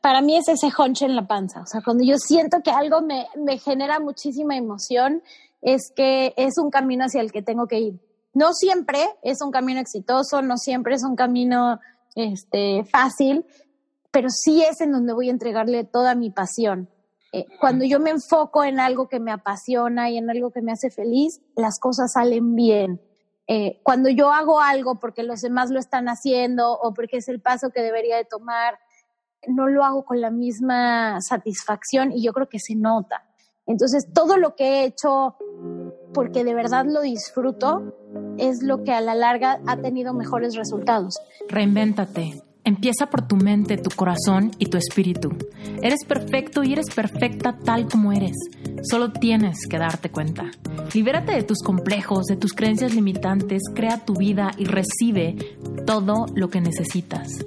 Para mí es ese hunch en la panza. O sea, cuando yo siento que algo me, me genera muchísima emoción, es que es un camino hacia el que tengo que ir. No siempre es un camino exitoso, no siempre es un camino este, fácil, pero sí es en donde voy a entregarle toda mi pasión. Eh, cuando yo me enfoco en algo que me apasiona y en algo que me hace feliz, las cosas salen bien. Eh, cuando yo hago algo porque los demás lo están haciendo o porque es el paso que debería de tomar, no lo hago con la misma satisfacción y yo creo que se nota. Entonces, todo lo que he hecho porque de verdad lo disfruto es lo que a la larga ha tenido mejores resultados. Reinvéntate. Empieza por tu mente, tu corazón y tu espíritu. Eres perfecto y eres perfecta tal como eres. Solo tienes que darte cuenta. Libérate de tus complejos, de tus creencias limitantes, crea tu vida y recibe todo lo que necesitas.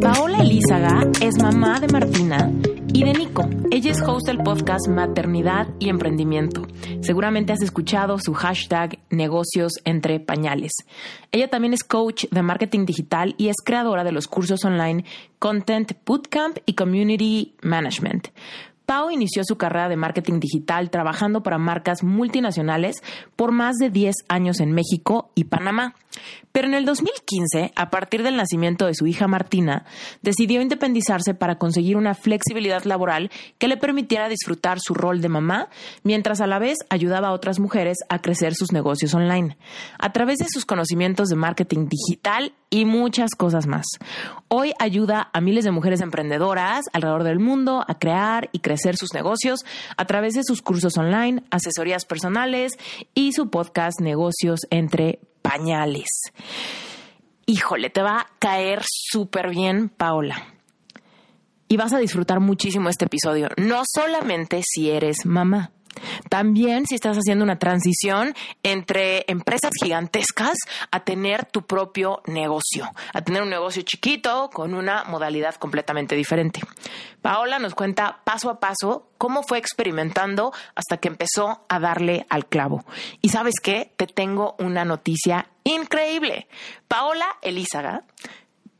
Paola Elízaga es mamá de Martina y de Nico. Ella es host del podcast Maternidad y Emprendimiento. Seguramente has escuchado su hashtag negocios entre pañales. Ella también es coach de marketing digital y es creadora de los cursos online Content Bootcamp y Community Management. Pau inició su carrera de marketing digital trabajando para marcas multinacionales por más de 10 años en México y Panamá. Pero en el 2015, a partir del nacimiento de su hija Martina, decidió independizarse para conseguir una flexibilidad laboral que le permitiera disfrutar su rol de mamá, mientras a la vez ayudaba a otras mujeres a crecer sus negocios online, a través de sus conocimientos de marketing digital y muchas cosas más. Hoy ayuda a miles de mujeres emprendedoras alrededor del mundo a crear y crecer sus negocios a través de sus cursos online, asesorías personales y su podcast Negocios entre pañales. Híjole, te va a caer súper bien, Paola. Y vas a disfrutar muchísimo este episodio, no solamente si eres mamá. También si estás haciendo una transición entre empresas gigantescas a tener tu propio negocio, a tener un negocio chiquito con una modalidad completamente diferente. Paola nos cuenta paso a paso cómo fue experimentando hasta que empezó a darle al clavo. Y sabes qué, te tengo una noticia increíble. Paola Elízaga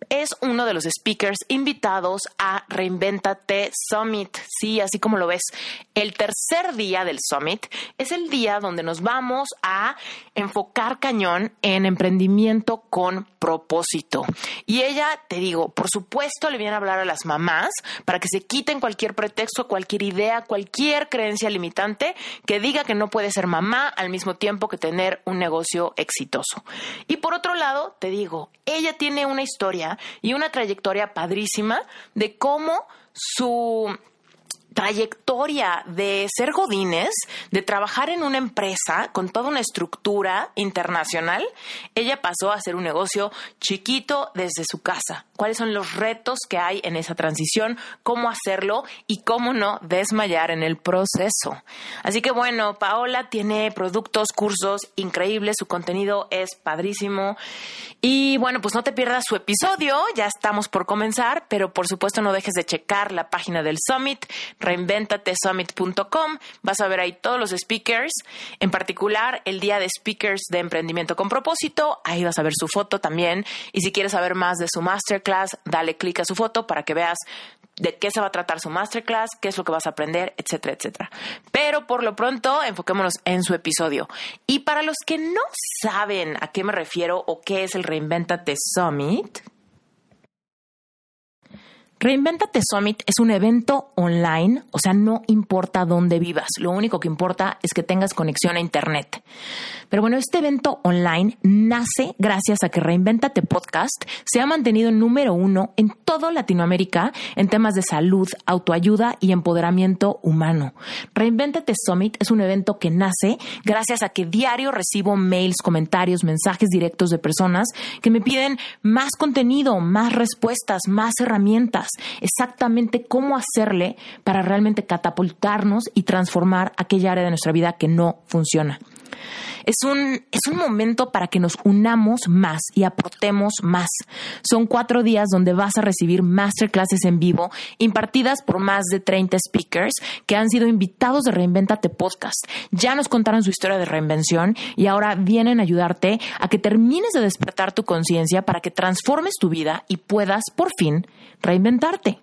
es uno de los speakers invitados a Reinventate Summit. Sí, así como lo ves. El tercer día del Summit es el día donde nos vamos a enfocar cañón en emprendimiento con propósito. Y ella, te digo, por supuesto le viene a hablar a las mamás para que se quiten cualquier pretexto, cualquier idea, cualquier creencia limitante que diga que no puede ser mamá al mismo tiempo que tener un negocio exitoso. Y por otro lado, te digo, ella tiene una historia y una trayectoria padrísima de cómo su trayectoria de ser godines, de trabajar en una empresa con toda una estructura internacional, ella pasó a hacer un negocio chiquito desde su casa. ¿Cuáles son los retos que hay en esa transición? ¿Cómo hacerlo? Y cómo no desmayar en el proceso. Así que bueno, Paola tiene productos, cursos increíbles, su contenido es padrísimo. Y bueno, pues no te pierdas su episodio, ya estamos por comenzar, pero por supuesto no dejes de checar la página del Summit reinventatesummit.com. Vas a ver ahí todos los speakers, en particular el día de speakers de emprendimiento con propósito. Ahí vas a ver su foto también. Y si quieres saber más de su masterclass, dale clic a su foto para que veas de qué se va a tratar su masterclass, qué es lo que vas a aprender, etcétera, etcétera. Pero por lo pronto, enfoquémonos en su episodio. Y para los que no saben a qué me refiero o qué es el Reinventate Summit, Reinventate Summit es un evento online, o sea, no importa dónde vivas, lo único que importa es que tengas conexión a Internet. Pero bueno, este evento online nace gracias a que Reinventate Podcast se ha mantenido número uno en toda Latinoamérica en temas de salud, autoayuda y empoderamiento humano. Reinventate Summit es un evento que nace gracias a que diario recibo mails, comentarios, mensajes directos de personas que me piden más contenido, más respuestas, más herramientas exactamente cómo hacerle para realmente catapultarnos y transformar aquella área de nuestra vida que no funciona. Es un, es un momento para que nos unamos más y aportemos más. Son cuatro días donde vas a recibir masterclasses en vivo impartidas por más de 30 speakers que han sido invitados de Reinventate Podcast. Ya nos contaron su historia de reinvención y ahora vienen a ayudarte a que termines de despertar tu conciencia para que transformes tu vida y puedas por fin reinventarte.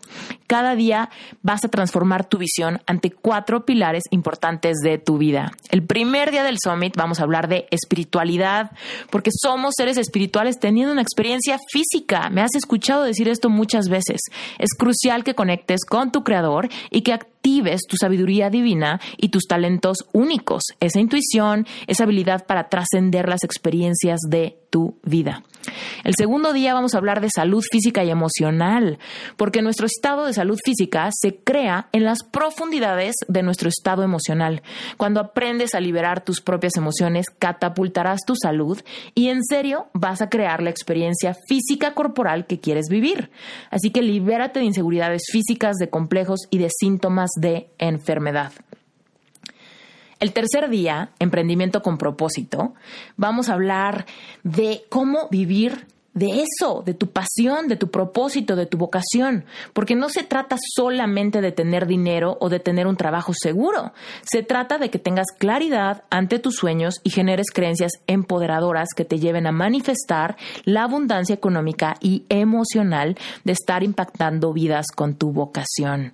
Cada día vas a transformar tu visión ante cuatro pilares importantes de tu vida. El primer día del Summit vamos a hablar de espiritualidad, porque somos seres espirituales teniendo una experiencia física. Me has escuchado decir esto muchas veces. Es crucial que conectes con tu creador y que actives tu sabiduría divina y tus talentos únicos, esa intuición, esa habilidad para trascender las experiencias de tu vida. El segundo día vamos a hablar de salud física y emocional, porque nuestro estado de salud física se crea en las profundidades de nuestro estado emocional. Cuando aprendes a liberar tus propias emociones, catapultarás tu salud y en serio vas a crear la experiencia física corporal que quieres vivir. Así que libérate de inseguridades físicas, de complejos y de síntomas de enfermedad. El tercer día, emprendimiento con propósito, vamos a hablar de cómo vivir de eso, de tu pasión, de tu propósito, de tu vocación, porque no se trata solamente de tener dinero o de tener un trabajo seguro, se trata de que tengas claridad ante tus sueños y generes creencias empoderadoras que te lleven a manifestar la abundancia económica y emocional de estar impactando vidas con tu vocación.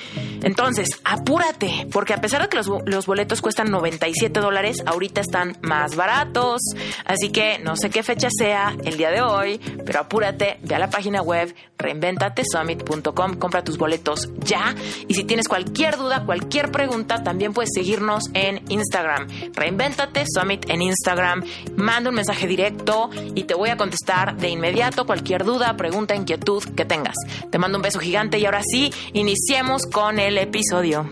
Entonces, apúrate, porque a pesar de que los, boletos cuestan 97 dólares, ahorita están más baratos. Así que no sé qué fecha sea el día de hoy, pero apúrate, ve a la página web reinventatesummit.com, compra tus boletos ya. Y si tienes cualquier duda, cualquier pregunta, también puedes seguirnos en Instagram. Reinventate Summit en Instagram. Manda un mensaje directo y te voy a contestar de inmediato cualquier duda, pregunta, inquietud que tengas. Te mando un beso gigante y ahora sí, iniciemos con el episodio.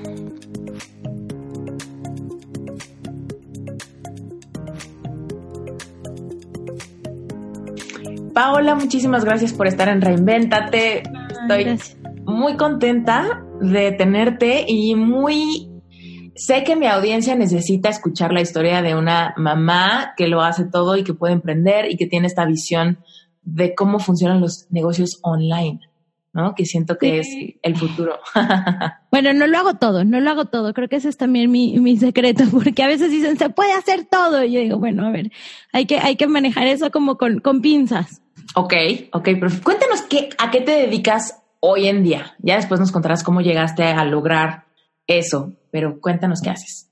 Paola, muchísimas gracias por estar en Reinvéntate. Estoy muy contenta de tenerte y muy... Sé que mi audiencia necesita escuchar la historia de una mamá que lo hace todo y que puede emprender y que tiene esta visión de cómo funcionan los negocios online. ¿No? Que siento que es el futuro. bueno, no lo hago todo, no lo hago todo. Creo que ese es también mi, mi secreto, porque a veces dicen, se puede hacer todo. Y yo digo, bueno, a ver, hay que, hay que manejar eso como con, con pinzas. Ok, ok, pero cuéntanos qué, a qué te dedicas hoy en día. Ya después nos contarás cómo llegaste a lograr eso, pero cuéntanos qué haces.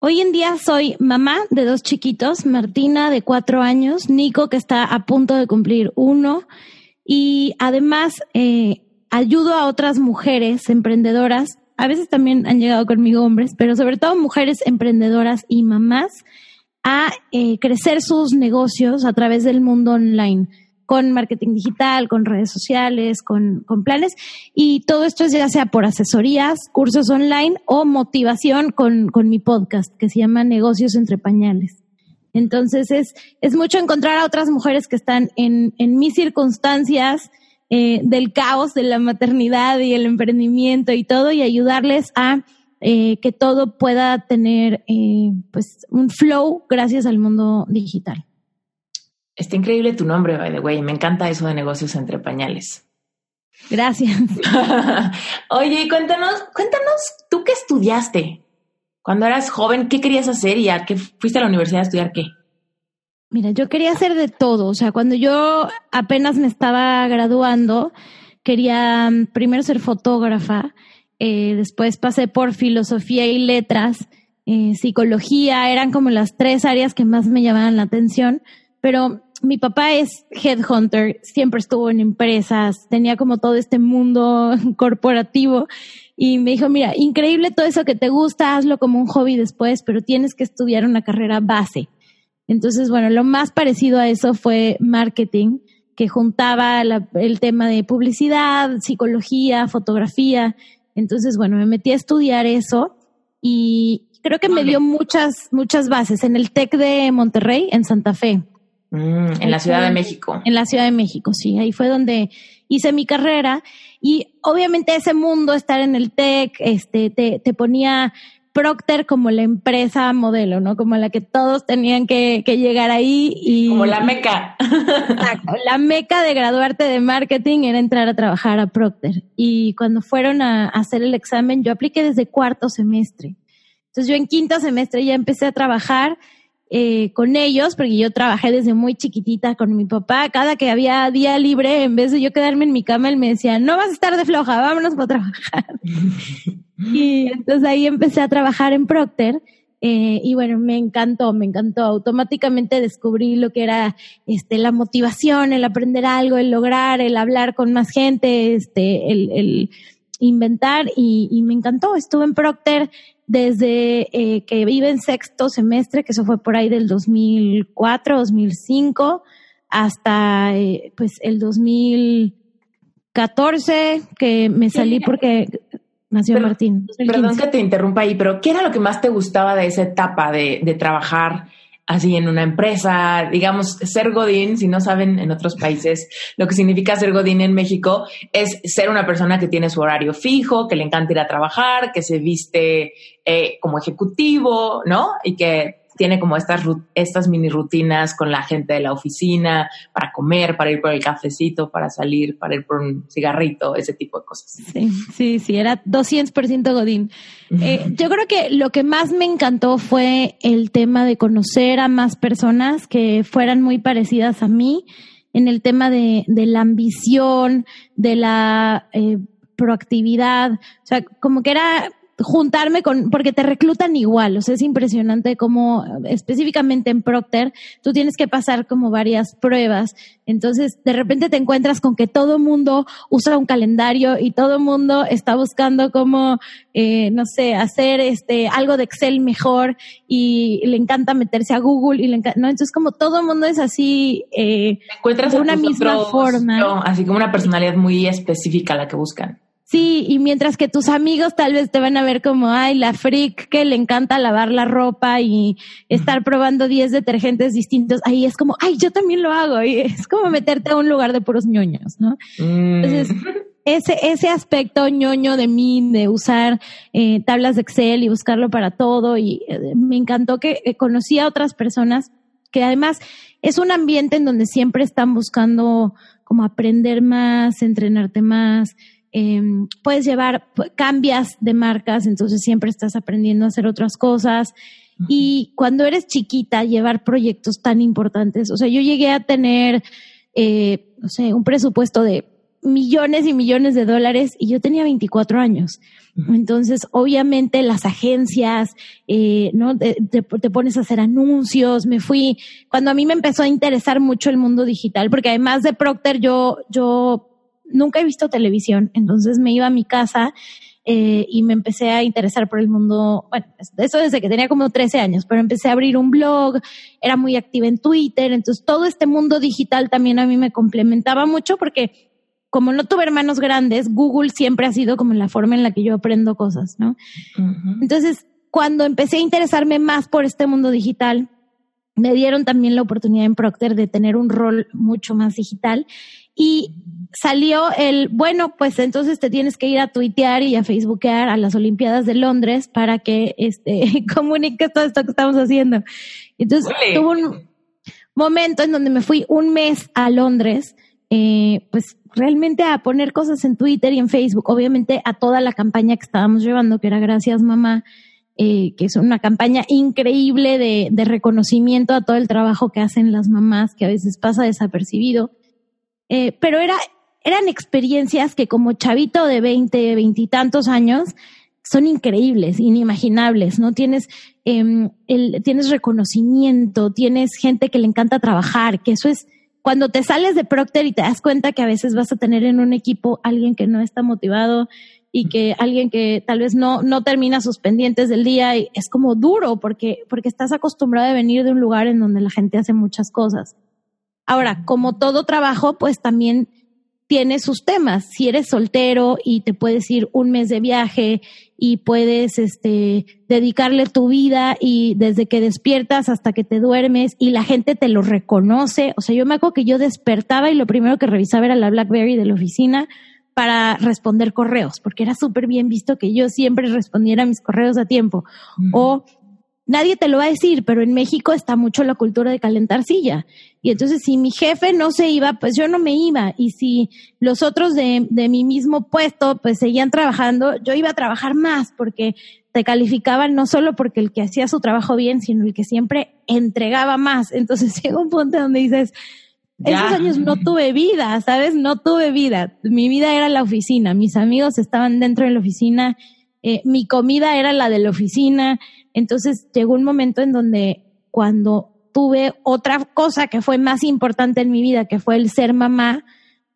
Hoy en día soy mamá de dos chiquitos, Martina de cuatro años, Nico que está a punto de cumplir uno y además eh, ayudo a otras mujeres emprendedoras. A veces también han llegado conmigo hombres, pero sobre todo mujeres emprendedoras y mamás a eh, crecer sus negocios a través del mundo online con marketing digital, con redes sociales, con, con, planes. Y todo esto es ya sea por asesorías, cursos online o motivación con, con mi podcast que se llama Negocios entre Pañales. Entonces es, es mucho encontrar a otras mujeres que están en, en mis circunstancias eh, del caos de la maternidad y el emprendimiento y todo y ayudarles a eh, que todo pueda tener eh, pues un flow gracias al mundo digital. Está increíble tu nombre, by the way. Me encanta eso de negocios entre pañales. Gracias. Oye, cuéntanos, cuéntanos, ¿tú qué estudiaste? Cuando eras joven, ¿qué querías hacer y a qué fuiste a la universidad a estudiar qué? Mira, yo quería hacer de todo. O sea, cuando yo apenas me estaba graduando, quería mm, primero ser fotógrafa, eh, después pasé por filosofía y letras, eh, psicología, eran como las tres áreas que más me llamaban la atención, pero mi papá es headhunter, siempre estuvo en empresas, tenía como todo este mundo corporativo y me dijo, mira, increíble todo eso que te gusta, hazlo como un hobby después, pero tienes que estudiar una carrera base. Entonces, bueno, lo más parecido a eso fue marketing, que juntaba el tema de publicidad, psicología, fotografía. Entonces, bueno, me metí a estudiar eso y creo que me dio muchas, muchas bases en el TEC de Monterrey, en Santa Fe. Mm, en la Ciudad de México. En la Ciudad de México, sí. Ahí fue donde hice mi carrera. Y obviamente ese mundo, estar en el TEC, este, te, te ponía Procter como la empresa modelo, ¿no? Como la que todos tenían que, que llegar ahí y... Como la meca. Exacto. La meca de graduarte de marketing era entrar a trabajar a Procter. Y cuando fueron a hacer el examen, yo apliqué desde cuarto semestre. Entonces yo en quinto semestre ya empecé a trabajar eh, con ellos, porque yo trabajé desde muy chiquitita con mi papá. Cada que había día libre, en vez de yo quedarme en mi cama, él me decía, no vas a estar de floja, vámonos para trabajar. y entonces ahí empecé a trabajar en Procter. Eh, y bueno, me encantó, me encantó. Automáticamente descubrí lo que era este, la motivación, el aprender algo, el lograr, el hablar con más gente, este, el, el inventar y, y me encantó. Estuve en Procter desde eh, que vive en sexto semestre, que eso fue por ahí del 2004, 2005, hasta eh, pues el 2014, que me salí porque nació Martín. Perdón que te interrumpa ahí, pero ¿qué era lo que más te gustaba de esa etapa de, de trabajar así en una empresa, digamos, ser Godín, si no saben en otros países lo que significa ser Godín en México, es ser una persona que tiene su horario fijo, que le encanta ir a trabajar, que se viste eh, como ejecutivo, ¿no? Y que tiene como estas, estas mini rutinas con la gente de la oficina para comer, para ir por el cafecito, para salir, para ir por un cigarrito, ese tipo de cosas. Sí, sí, sí, era 200% Godín. Eh, yo creo que lo que más me encantó fue el tema de conocer a más personas que fueran muy parecidas a mí en el tema de, de la ambición, de la eh, proactividad, o sea, como que era juntarme con, porque te reclutan igual, o sea, es impresionante cómo específicamente en Procter tú tienes que pasar como varias pruebas, entonces de repente te encuentras con que todo mundo usa un calendario y todo mundo está buscando cómo, eh, no sé, hacer este algo de Excel mejor y le encanta meterse a Google y le encanta, no, entonces como todo mundo es así, eh, encuentras una misma forma, así como una personalidad muy específica la que buscan. Sí, y mientras que tus amigos tal vez te van a ver como, ay, la freak que le encanta lavar la ropa y estar probando 10 detergentes distintos, ahí es como, ay, yo también lo hago. Y es como meterte a un lugar de puros ñoños, ¿no? Mm. Entonces, ese, ese aspecto ñoño de mí, de usar eh, tablas de Excel y buscarlo para todo, y eh, me encantó que eh, conocí a otras personas que además es un ambiente en donde siempre están buscando como aprender más, entrenarte más, eh, puedes llevar, cambias de marcas, entonces siempre estás aprendiendo a hacer otras cosas. Y cuando eres chiquita, llevar proyectos tan importantes, o sea, yo llegué a tener, eh, no sé, un presupuesto de millones y millones de dólares y yo tenía 24 años. Entonces, obviamente las agencias, eh, ¿no? Te, te, pones a hacer anuncios. Me fui, cuando a mí me empezó a interesar mucho el mundo digital, porque además de Procter, yo, yo nunca he visto televisión, entonces me iba a mi casa eh, y me empecé a interesar por el mundo, bueno, eso desde que tenía como 13 años, pero empecé a abrir un blog, era muy activa en Twitter, entonces todo este mundo digital también a mí me complementaba mucho porque como no tuve hermanos grandes, Google siempre ha sido como la forma en la que yo aprendo cosas, ¿no? Entonces, cuando empecé a interesarme más por este mundo digital, me dieron también la oportunidad en Procter de tener un rol mucho más digital y salió el, bueno, pues entonces te tienes que ir a tuitear y a facebookear a las Olimpiadas de Londres para que este, comuniques todo esto que estamos haciendo. Entonces, tuvo un momento en donde me fui un mes a Londres, eh, pues realmente a poner cosas en Twitter y en Facebook, obviamente a toda la campaña que estábamos llevando, que era Gracias Mamá, eh, que es una campaña increíble de, de, reconocimiento a todo el trabajo que hacen las mamás, que a veces pasa desapercibido. Eh, pero era, eran experiencias que como chavito de 20, veintitantos años, son increíbles, inimaginables, ¿no? Tienes, eh, el, tienes reconocimiento, tienes gente que le encanta trabajar, que eso es, cuando te sales de Procter y te das cuenta que a veces vas a tener en un equipo alguien que no está motivado y que alguien que tal vez no, no termina sus pendientes del día y es como duro porque, porque estás acostumbrado a venir de un lugar en donde la gente hace muchas cosas. Ahora, como todo trabajo, pues también tiene sus temas. Si eres soltero y te puedes ir un mes de viaje y puedes este, dedicarle tu vida y desde que despiertas hasta que te duermes y la gente te lo reconoce. O sea, yo me acuerdo que yo despertaba y lo primero que revisaba era la BlackBerry de la oficina para responder correos, porque era súper bien visto que yo siempre respondiera a mis correos a tiempo. O nadie te lo va a decir, pero en México está mucho la cultura de calentar silla. Y entonces si mi jefe no se iba, pues yo no me iba. Y si los otros de, de mi mismo puesto, pues seguían trabajando, yo iba a trabajar más porque te calificaban no solo porque el que hacía su trabajo bien, sino el que siempre entregaba más. Entonces llega un punto donde dices, esos años no tuve vida, ¿sabes? No tuve vida. Mi vida era la oficina, mis amigos estaban dentro de la oficina, eh, mi comida era la de la oficina, entonces llegó un momento en donde cuando tuve otra cosa que fue más importante en mi vida, que fue el ser mamá,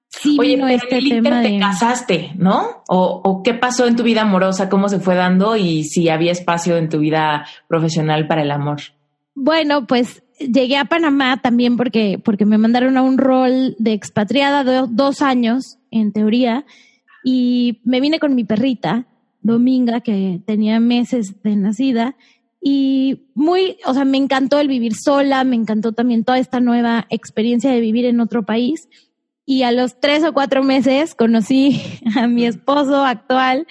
sí Oye, vino este tema te casaste, ¿no? O, ¿O qué pasó en tu vida amorosa? ¿Cómo se fue dando? Y si había espacio en tu vida profesional para el amor. Bueno, pues llegué a Panamá también porque, porque me mandaron a un rol de expatriada de dos años, en teoría, y me vine con mi perrita Dominga, que tenía meses de nacida. Y muy, o sea, me encantó el vivir sola, me encantó también toda esta nueva experiencia de vivir en otro país. Y a los tres o cuatro meses conocí a mi esposo actual,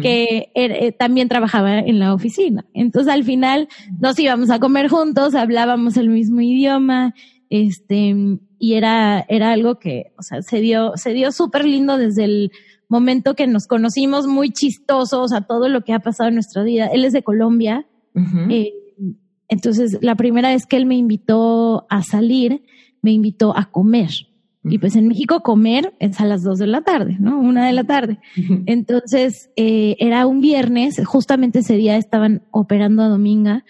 que eh, también trabajaba en la oficina. Entonces al final nos íbamos a comer juntos, hablábamos el mismo idioma, este, y era, era algo que, o sea, se dio, se dio súper lindo desde el momento que nos conocimos, muy chistosos a todo lo que ha pasado en nuestra vida. Él es de Colombia. Eh, entonces, la primera vez que él me invitó a salir, me invitó a comer. Y pues en México comer es a las dos de la tarde, ¿no? Una de la tarde. Entonces, eh, era un viernes, justamente ese día estaban operando a Dominga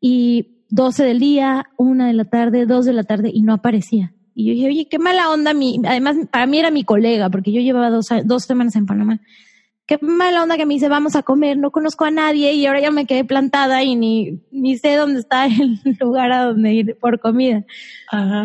y 12 del día, una de la tarde, dos de la tarde y no aparecía. Y yo dije, oye, qué mala onda mi, además para mí era mi colega, porque yo llevaba dos, dos semanas en Panamá. Qué mala onda que me dice, vamos a comer, no conozco a nadie y ahora ya me quedé plantada y ni, ni sé dónde está el lugar a donde ir por comida.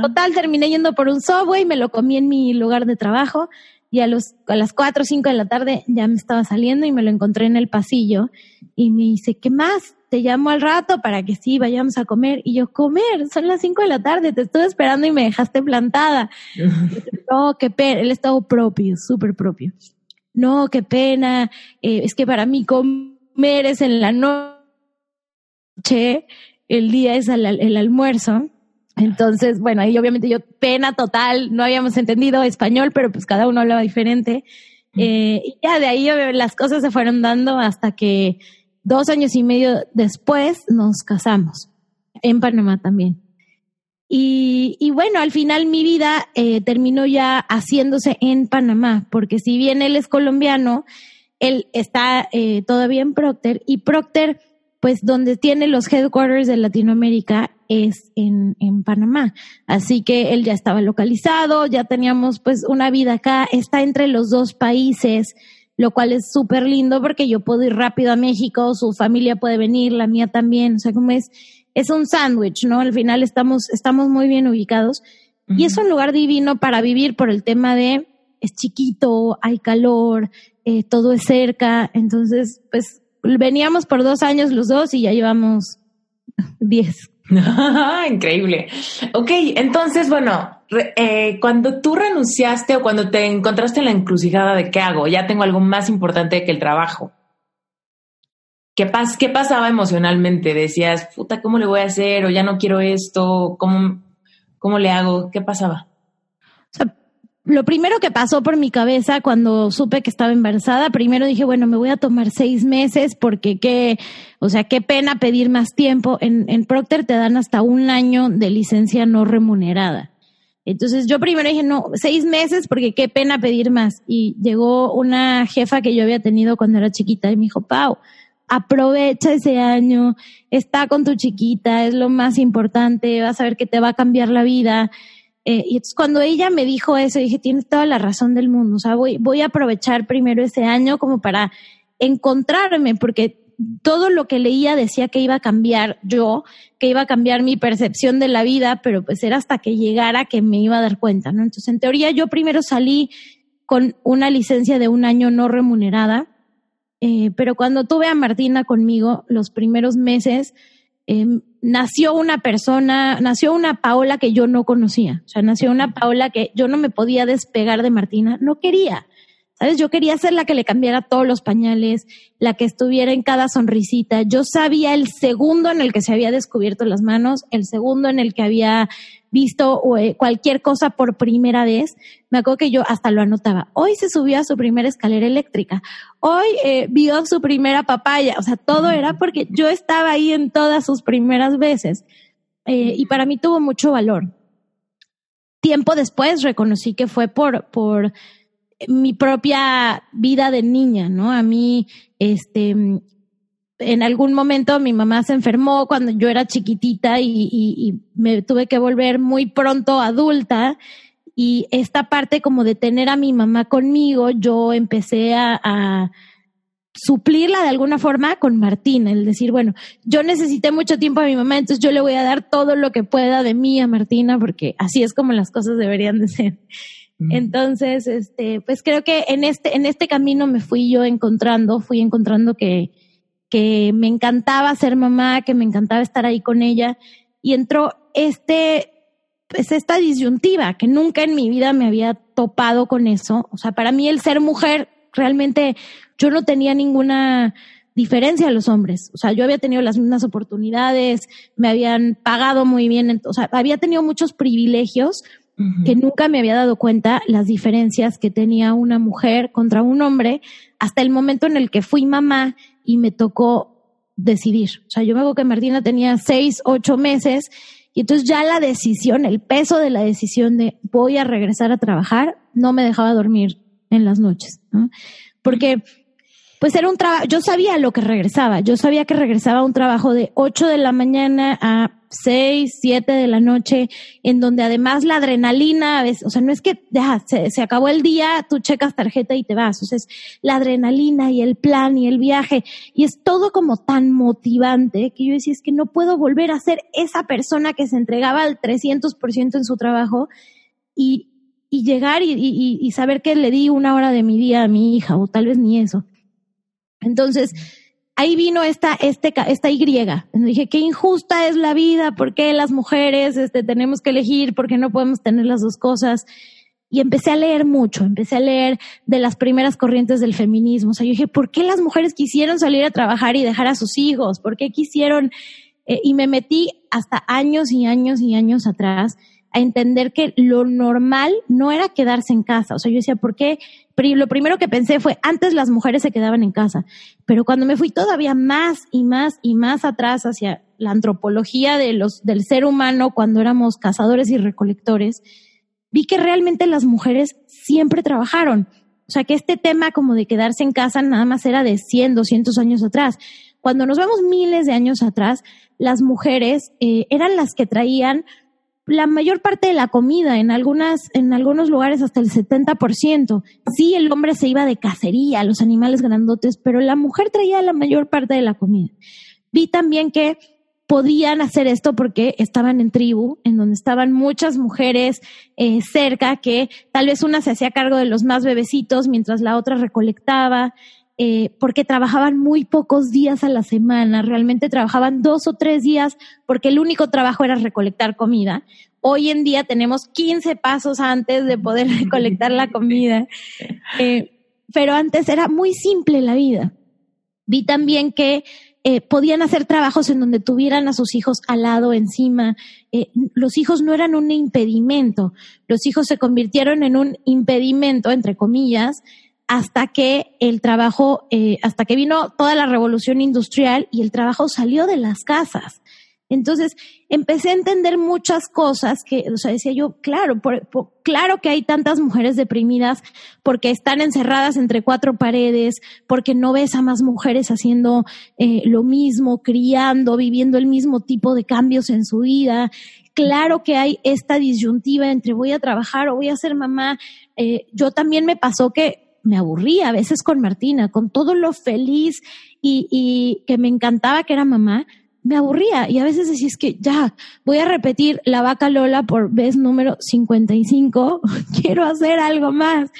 Total, terminé yendo por un subway, me lo comí en mi lugar de trabajo y a, los, a las cuatro o cinco de la tarde ya me estaba saliendo y me lo encontré en el pasillo y me dice, ¿qué más? Te llamo al rato para que sí, vayamos a comer. Y yo, comer, son las cinco de la tarde, te estoy esperando y me dejaste plantada. no, qué pena, él estado propio, súper propio. No, qué pena, eh, es que para mí comer es en la noche, el día es el almuerzo. Entonces, bueno, ahí obviamente yo, pena total, no habíamos entendido español, pero pues cada uno hablaba diferente. Eh, y ya de ahí las cosas se fueron dando hasta que Dos años y medio después nos casamos, en Panamá también. Y, bueno, al final mi vida eh, terminó ya haciéndose en Panamá, porque si bien él es colombiano, él está eh, todavía en Procter y Procter, pues donde tiene los headquarters de Latinoamérica es en, en Panamá. Así que él ya estaba localizado, ya teníamos pues una vida acá, está entre los dos países, lo cual es súper lindo porque yo puedo ir rápido a México, su familia puede venir, la mía también, o sea, como es, es un sándwich, ¿no? Al final estamos, estamos muy bien ubicados. Y es un lugar divino para vivir por el tema de es chiquito, hay calor, eh, todo es cerca. Entonces, pues veníamos por dos años los dos y ya llevamos diez. Increíble. Ok, entonces, bueno, eh, cuando tú renunciaste o cuando te encontraste en la encrucijada de qué hago, ya tengo algo más importante que el trabajo. ¿Qué, pas ¿Qué pasaba emocionalmente? Decías, puta, ¿cómo le voy a hacer? O ya no quiero esto, ¿cómo, cómo le hago? ¿Qué pasaba? Lo primero que pasó por mi cabeza cuando supe que estaba embarazada, primero dije, bueno, me voy a tomar seis meses porque qué, o sea, qué pena pedir más tiempo. En, en Procter te dan hasta un año de licencia no remunerada. Entonces yo primero dije, no, seis meses porque qué pena pedir más. Y llegó una jefa que yo había tenido cuando era chiquita y me dijo, Pau, aprovecha ese año, está con tu chiquita, es lo más importante, vas a ver que te va a cambiar la vida. Eh, y entonces cuando ella me dijo eso, dije, tienes toda la razón del mundo. O sea, voy, voy a aprovechar primero ese año como para encontrarme, porque todo lo que leía decía que iba a cambiar yo, que iba a cambiar mi percepción de la vida, pero pues era hasta que llegara que me iba a dar cuenta, ¿no? Entonces, en teoría, yo primero salí con una licencia de un año no remunerada, eh, pero cuando tuve a Martina conmigo, los primeros meses, Em, nació una persona, nació una Paola que yo no conocía. O sea, nació una Paola que yo no me podía despegar de Martina, no quería. ¿Sabes? Yo quería ser la que le cambiara todos los pañales, la que estuviera en cada sonrisita. Yo sabía el segundo en el que se había descubierto las manos, el segundo en el que había visto eh, cualquier cosa por primera vez. Me acuerdo que yo hasta lo anotaba. Hoy se subió a su primera escalera eléctrica. Hoy eh, vio su primera papaya. O sea, todo era porque yo estaba ahí en todas sus primeras veces. Eh, y para mí tuvo mucho valor. Tiempo después reconocí que fue por, por mi propia vida de niña, ¿no? A mí, este, en algún momento mi mamá se enfermó cuando yo era chiquitita y, me tuve que volver muy pronto adulta. Y esta parte como de tener a mi mamá conmigo, yo empecé a, a suplirla de alguna forma con Martina, el decir, bueno, yo necesité mucho tiempo a mi mamá, entonces yo le voy a dar todo lo que pueda de mí a Martina, porque así es como las cosas deberían de ser. Entonces, este, pues creo que en este, en este camino me fui yo encontrando, fui encontrando que, que me encantaba ser mamá, que me encantaba estar ahí con ella, y entró este, pues esta disyuntiva, que nunca en mi vida me había topado con eso. O sea, para mí el ser mujer, realmente yo no tenía ninguna diferencia a los hombres. O sea, yo había tenido las mismas oportunidades, me habían pagado muy bien, o sea, había tenido muchos privilegios que nunca me había dado cuenta las diferencias que tenía una mujer contra un hombre hasta el momento en el que fui mamá y me tocó decidir. O sea, yo me acuerdo que Martina tenía seis, ocho meses y entonces ya la decisión, el peso de la decisión de voy a regresar a trabajar, no me dejaba dormir en las noches, ¿no? Porque pues era un trabajo, yo sabía lo que regresaba, yo sabía que regresaba a un trabajo de 8 de la mañana a 6, 7 de la noche, en donde además la adrenalina, o sea, no es que ya, se, se, acabó el día, tú checas tarjeta y te vas, o sea, es la adrenalina y el plan y el viaje, y es todo como tan motivante que yo decía, es que no puedo volver a ser esa persona que se entregaba al 300% en su trabajo y, y llegar y, y, y saber que le di una hora de mi día a mi hija, o tal vez ni eso. Entonces, ahí vino esta, este, esta Y. Dije, qué injusta es la vida, ¿por qué las mujeres este, tenemos que elegir? ¿Por qué no podemos tener las dos cosas? Y empecé a leer mucho, empecé a leer de las primeras corrientes del feminismo. O sea, yo dije, ¿por qué las mujeres quisieron salir a trabajar y dejar a sus hijos? ¿Por qué quisieron? Eh, y me metí hasta años y años y años atrás a entender que lo normal no era quedarse en casa. O sea, yo decía, ¿por qué? Lo primero que pensé fue, antes las mujeres se quedaban en casa, pero cuando me fui todavía más y más y más atrás hacia la antropología de los, del ser humano cuando éramos cazadores y recolectores, vi que realmente las mujeres siempre trabajaron. O sea, que este tema como de quedarse en casa nada más era de 100, 200 años atrás. Cuando nos vemos miles de años atrás, las mujeres eh, eran las que traían la mayor parte de la comida, en algunas, en algunos lugares hasta el 70%. Sí, el hombre se iba de cacería, los animales grandotes, pero la mujer traía la mayor parte de la comida. Vi también que podían hacer esto porque estaban en tribu, en donde estaban muchas mujeres eh, cerca, que tal vez una se hacía cargo de los más bebecitos mientras la otra recolectaba. Eh, porque trabajaban muy pocos días a la semana, realmente trabajaban dos o tres días porque el único trabajo era recolectar comida. Hoy en día tenemos 15 pasos antes de poder recolectar la comida, eh, pero antes era muy simple la vida. Vi también que eh, podían hacer trabajos en donde tuvieran a sus hijos al lado, encima. los hijos no eran un impedimento, los hijos se convirtieron en un impedimento, entre comillas, hasta que el trabajo, eh, hasta que vino toda la revolución industrial y el trabajo salió de las casas. Entonces empecé a entender muchas cosas que, o sea, decía yo, claro, claro que hay tantas mujeres deprimidas porque están encerradas entre cuatro paredes, porque no ves a más mujeres haciendo eh, lo mismo, criando, viviendo el mismo tipo de cambios en su vida. Claro que hay esta disyuntiva entre voy a trabajar o voy a ser mamá. Eh, yo también me pasó que me aburría a veces con Martina, con todo lo feliz y, y, que me encantaba que era mamá, me aburría y a veces decía, es que ya, voy a repetir la vaca Lola por vez número 55, quiero hacer algo más.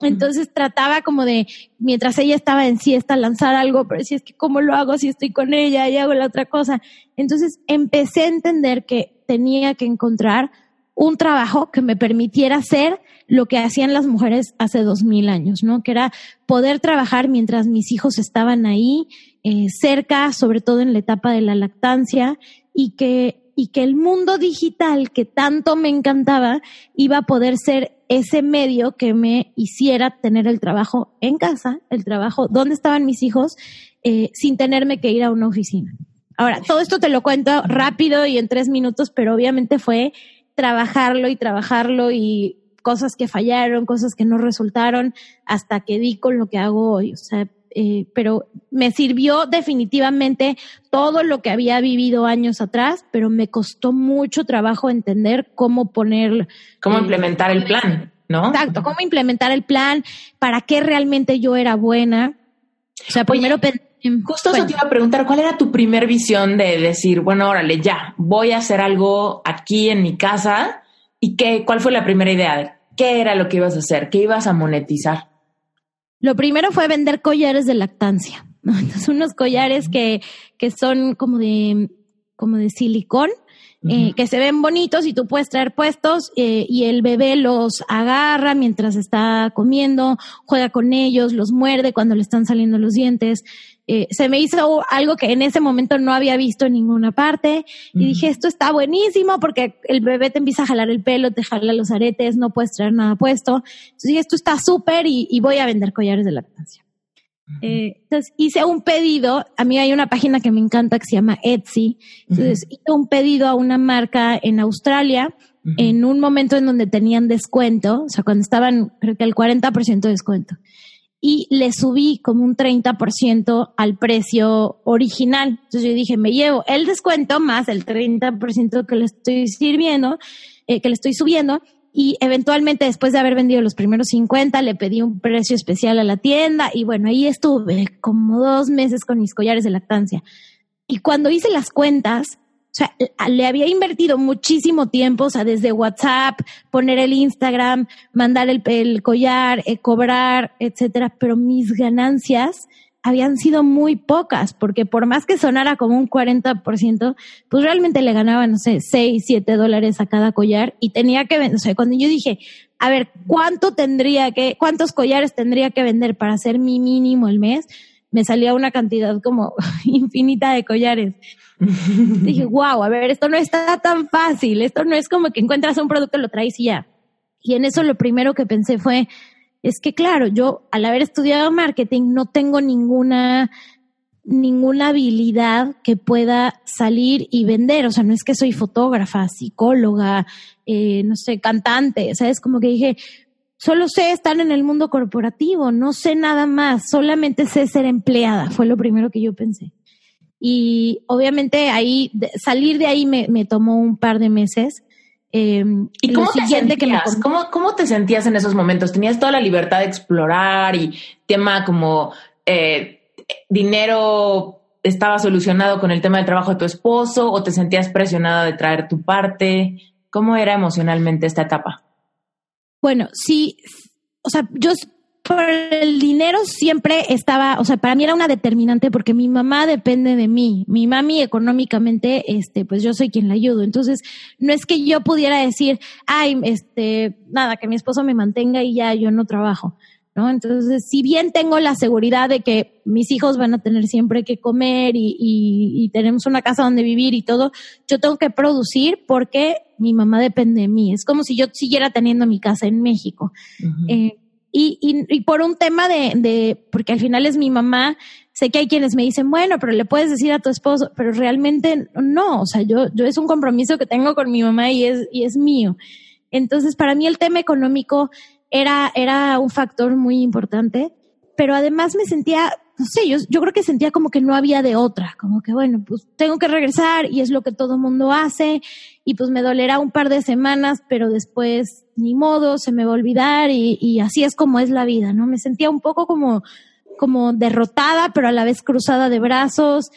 Entonces trataba como de, mientras ella estaba en siesta, lanzar algo, pero si es que cómo lo hago si estoy con ella y hago la otra cosa. Entonces empecé a entender que tenía que encontrar un trabajo que me permitiera hacer lo que hacían las mujeres hace dos mil años, ¿no? Que era poder trabajar mientras mis hijos estaban ahí, eh, cerca, sobre todo en la etapa de la lactancia, y que, y que el mundo digital que tanto me encantaba iba a poder ser ese medio que me hiciera tener el trabajo en casa, el trabajo donde estaban mis hijos, eh, sin tenerme que ir a una oficina. Ahora, todo esto te lo cuento rápido y en tres minutos, pero obviamente fue trabajarlo y trabajarlo y cosas que fallaron, cosas que no resultaron, hasta que di con lo que hago hoy. O sea, eh, pero me sirvió definitivamente todo lo que había vivido años atrás, pero me costó mucho trabajo entender cómo poner... Cómo eh, implementar el plan, ¿no? Exacto, cómo implementar el plan, para qué realmente yo era buena. O sea, primero Justo eso te iba a preguntar, ¿cuál era tu primer visión de decir, bueno, órale, ya, voy a hacer algo aquí en mi casa? ¿Y qué, cuál fue la primera idea? ¿Qué era lo que ibas a hacer? ¿Qué ibas a monetizar? Lo primero fue vender collares de lactancia. Entonces, unos collares que, que son como de, como de silicón, eh, que se ven bonitos y tú puedes traer puestos eh, y el bebé los agarra mientras está comiendo, juega con ellos, los muerde cuando le están saliendo los dientes. Eh, se me hizo algo que en ese momento no había visto en ninguna parte. Y dije, esto está buenísimo porque el bebé te empieza a jalar el pelo, te jala los aretes, no puedes traer nada puesto. Entonces dije, esto está súper y, y voy a vender collares de lactancia. Eh, entonces hice un pedido, a mí hay una página que me encanta que se llama Etsy, entonces hice un pedido a una marca en Australia en un momento en donde tenían descuento, o sea, cuando estaban creo que el 40% de descuento, y le subí como un 30% al precio original. Entonces yo dije, me llevo el descuento más el 30% que le estoy sirviendo, eh, que le estoy subiendo, y eventualmente después de haber vendido los primeros 50 le pedí un precio especial a la tienda y bueno, ahí estuve como dos meses con mis collares de lactancia. Y cuando hice las cuentas, o sea, le había invertido muchísimo tiempo, o sea, desde WhatsApp, poner el Instagram, mandar el, el collar, eh, cobrar, etcétera, pero mis ganancias habían sido muy pocas, porque por más que sonara como un 40%, pues realmente le ganaban, no sé, 6, 7 dólares a cada collar y tenía que vender, o sea, cuando yo dije, a ver, ¿cuánto tendría que, cuántos collares tendría que vender para hacer mi mínimo el mes? Me salía una cantidad como infinita de collares. dije, wow, a ver, esto no está tan fácil, esto no es como que encuentras un producto, lo traes y ya. Y en eso lo primero que pensé fue, es que claro, yo al haber estudiado marketing no tengo ninguna ninguna habilidad que pueda salir y vender. O sea, no es que soy fotógrafa, psicóloga, eh, no sé, cantante. O sea, es como que dije, solo sé estar en el mundo corporativo, no sé nada más, solamente sé ser empleada, fue lo primero que yo pensé. Y obviamente ahí, salir de ahí me, me tomó un par de meses. Eh, ¿Y cómo te, sentías? ¿Cómo, ¿Cómo, te sentías en esos momentos? ¿Tenías toda la libertad de explorar y tema como eh, dinero estaba solucionado con el tema del trabajo de tu esposo o te sentías presionada de traer tu parte? ¿Cómo era emocionalmente esta etapa? Bueno, sí, o sea, yo por el dinero siempre estaba, o sea, para mí era una determinante porque mi mamá depende de mí. Mi mami económicamente, este, pues yo soy quien la ayudo. Entonces, no es que yo pudiera decir, ay, este, nada, que mi esposo me mantenga y ya yo no trabajo. ¿No? Entonces, si bien tengo la seguridad de que mis hijos van a tener siempre que comer y, y, tenemos una casa donde vivir y todo, yo tengo que producir porque mi mamá depende de mí. Es como si yo siguiera teniendo mi casa en México. eh, y, y, y, por un tema de, de, porque al final es mi mamá, sé que hay quienes me dicen, bueno, pero le puedes decir a tu esposo, pero realmente no, o sea, yo, yo es un compromiso que tengo con mi mamá y es, y es mío. Entonces, para mí el tema económico era, era un factor muy importante, pero además me sentía, no sé, yo, yo creo que sentía como que no había de otra, como que bueno, pues tengo que regresar y es lo que todo mundo hace y pues me dolerá un par de semanas, pero después ni modo, se me va a olvidar y, así es como es la vida, ¿no? Me sentía un poco como, como derrotada, pero a la vez cruzada de brazos,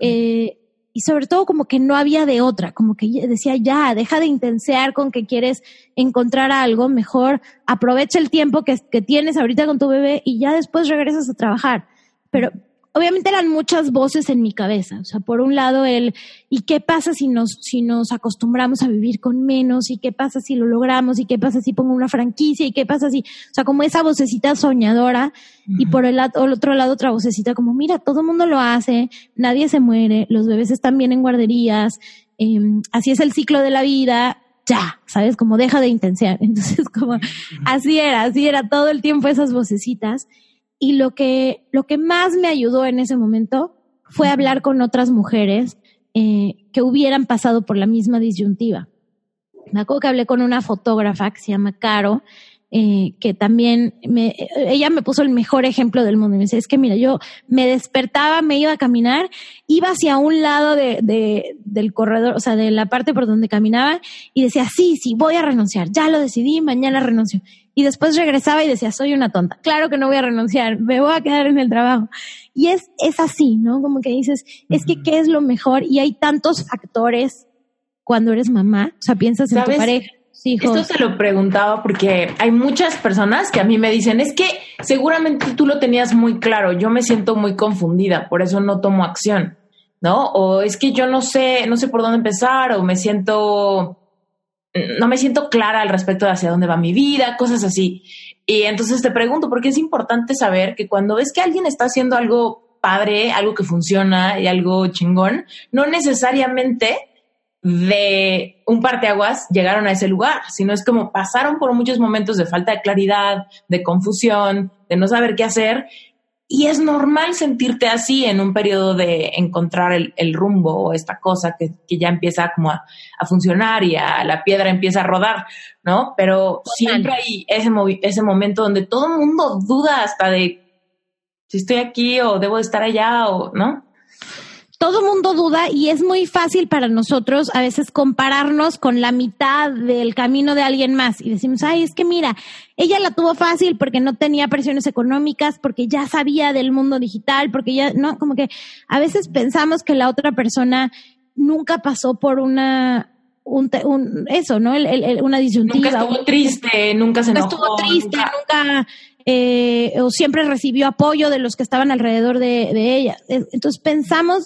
eh, y sobre todo como que no había de otra, como que decía, ya, deja de intensear con que quieres encontrar algo, mejor aprovecha el tiempo que, que tienes ahorita con tu bebé y ya después regresas a trabajar. Pero, obviamente eran muchas voces en mi cabeza. O sea, por un lado el, ¿y qué pasa si nos, si nos acostumbramos a vivir con menos? ¿Y qué pasa si lo logramos? ¿Y qué pasa si pongo una franquicia? ¿Y qué pasa si, o sea, como esa vocecita soñadora? Y por el, el, otro lado otra vocecita como, mira, todo el mundo lo hace, nadie se muere, los bebés están bien en guarderías, eh, así es el ciclo de la vida, ya, ¿sabes? Como deja de intensiar. Entonces, como, así era, así era todo el tiempo esas vocecitas. Y lo que, lo que más me ayudó en ese momento fue hablar con otras mujeres eh, que hubieran pasado por la misma disyuntiva. Me acuerdo que hablé con una fotógrafa que se llama Caro, eh, que también me, ella me puso el mejor ejemplo del mundo. Y me dice, es que mira, yo me despertaba, me iba a caminar, iba hacia un lado de, de, del corredor, o sea, de la parte por donde caminaba, y decía, sí, sí, voy a renunciar, ya lo decidí, mañana renuncio y después regresaba y decía, soy una tonta. Claro que no voy a renunciar, me voy a quedar en el trabajo. Y es, es así, ¿no? Como que dices, es que qué es lo mejor y hay tantos factores cuando eres mamá, o sea, piensas en tu pareja. Esto te lo preguntaba porque hay muchas personas que a mí me dicen, es que seguramente tú lo tenías muy claro, yo me siento muy confundida, por eso no tomo acción, ¿no? O es que yo no sé, no sé por dónde empezar, o me siento no me siento clara al respecto de hacia dónde va mi vida, cosas así. Y entonces te pregunto, porque es importante saber que cuando ves que alguien está haciendo algo padre, algo que funciona y algo chingón, no necesariamente de un parteaguas llegaron a ese lugar, sino es como pasaron por muchos momentos de falta de claridad, de confusión, de no saber qué hacer y es normal sentirte así en un periodo de encontrar el, rumbo o esta cosa que, ya empieza como a, funcionar y a, la piedra empieza a rodar, ¿no? Pero siempre hay ese, ese momento donde todo el mundo duda hasta de si estoy aquí o debo de estar allá o, ¿no? Todo mundo duda y es muy fácil para nosotros a veces compararnos con la mitad del camino de alguien más y decimos, ay, es que mira, ella la tuvo fácil porque no tenía presiones económicas, porque ya sabía del mundo digital, porque ya, no, como que a veces pensamos que la otra persona nunca pasó por una, un, eso, ¿no? El, una disyuntiva. Nunca estuvo triste, nunca se enojó. estuvo triste, nunca, eh, o siempre recibió apoyo de los que estaban alrededor de, de ella. Entonces pensamos,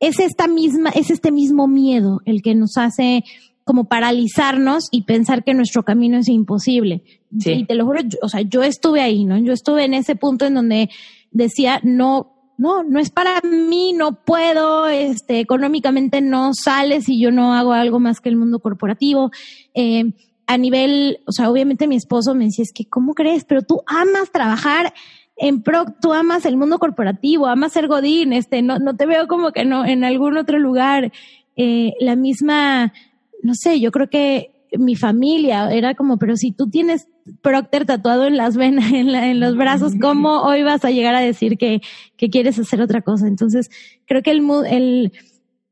es esta misma, es este mismo miedo el que nos hace como paralizarnos y pensar que nuestro camino es imposible. Y te lo juro, o sea, yo estuve ahí, ¿no? Yo estuve en ese punto en donde decía, no, no, no es para mí, no puedo, este, económicamente no sale si yo no hago algo más que el mundo corporativo. Eh, a nivel, o sea, obviamente mi esposo me decía, es que, ¿cómo crees? Pero tú amas trabajar en pro, tú amas el mundo corporativo, amas ser Godín, este, no, no te veo como que no, en algún otro lugar. Eh, la misma, no sé, yo creo que mi familia era como, pero si tú tienes Procter tatuado en las venas, en, los brazos, ¿cómo hoy vas a llegar a decir que, que quieres hacer otra cosa? Entonces, creo que el, el,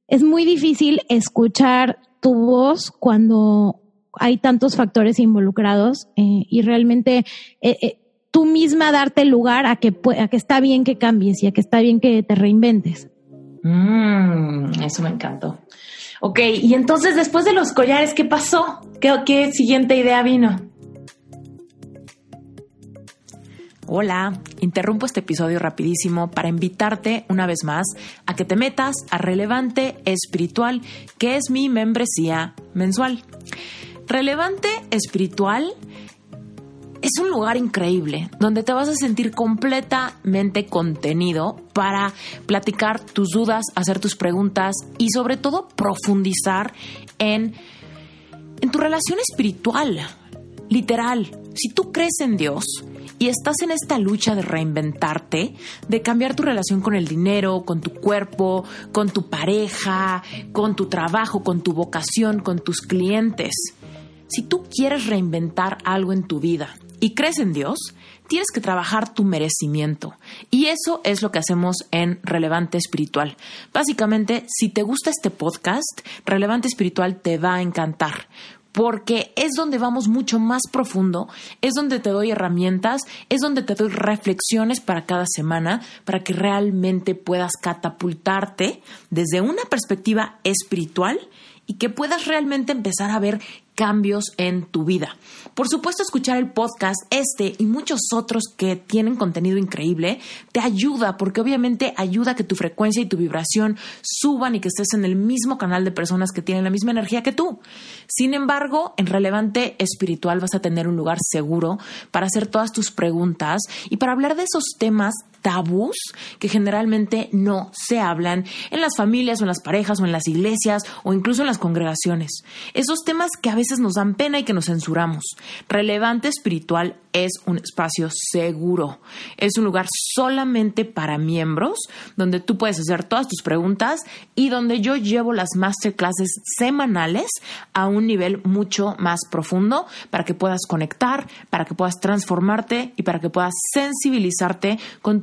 es muy difícil escuchar tu voz cuando hay tantos factores involucrados eh, y realmente eh, eh, tú misma darte lugar a que, a que está bien que cambies y a que está bien que te reinventes. Mm, eso me encantó. Ok, y entonces después de los collares, ¿qué pasó? ¿Qué, qué siguiente idea vino? Hola, interrumpo este episodio rapidísimo para invitarte una vez más a que te metas a Relevante Espiritual, que es mi membresía mensual. Relevante Espiritual es un lugar increíble donde te vas a sentir completamente contenido para platicar tus dudas, hacer tus preguntas y sobre todo profundizar en, en tu relación espiritual. Literal, si tú crees en Dios, y estás en esta lucha de reinventarte, de cambiar tu relación con el dinero, con tu cuerpo, con tu pareja, con tu trabajo, con tu vocación, con tus clientes. Si tú quieres reinventar algo en tu vida y crees en Dios, tienes que trabajar tu merecimiento. Y eso es lo que hacemos en Relevante Espiritual. Básicamente, si te gusta este podcast, Relevante Espiritual te va a encantar porque es donde vamos mucho más profundo, es donde te doy herramientas, es donde te doy reflexiones para cada semana, para que realmente puedas catapultarte desde una perspectiva espiritual y que puedas realmente empezar a ver cambios en tu vida. Por supuesto, escuchar el podcast, este y muchos otros que tienen contenido increíble, te ayuda porque obviamente ayuda a que tu frecuencia y tu vibración suban y que estés en el mismo canal de personas que tienen la misma energía que tú. Sin embargo, en Relevante Espiritual vas a tener un lugar seguro para hacer todas tus preguntas y para hablar de esos temas tabús que generalmente no se hablan en las familias o en las parejas o en las iglesias o incluso en las congregaciones. Esos temas que a veces nos dan pena y que nos censuramos. Relevante espiritual es un espacio seguro. Es un lugar solamente para miembros donde tú puedes hacer todas tus preguntas y donde yo llevo las masterclasses semanales a un nivel mucho más profundo para que puedas conectar, para que puedas transformarte y para que puedas sensibilizarte con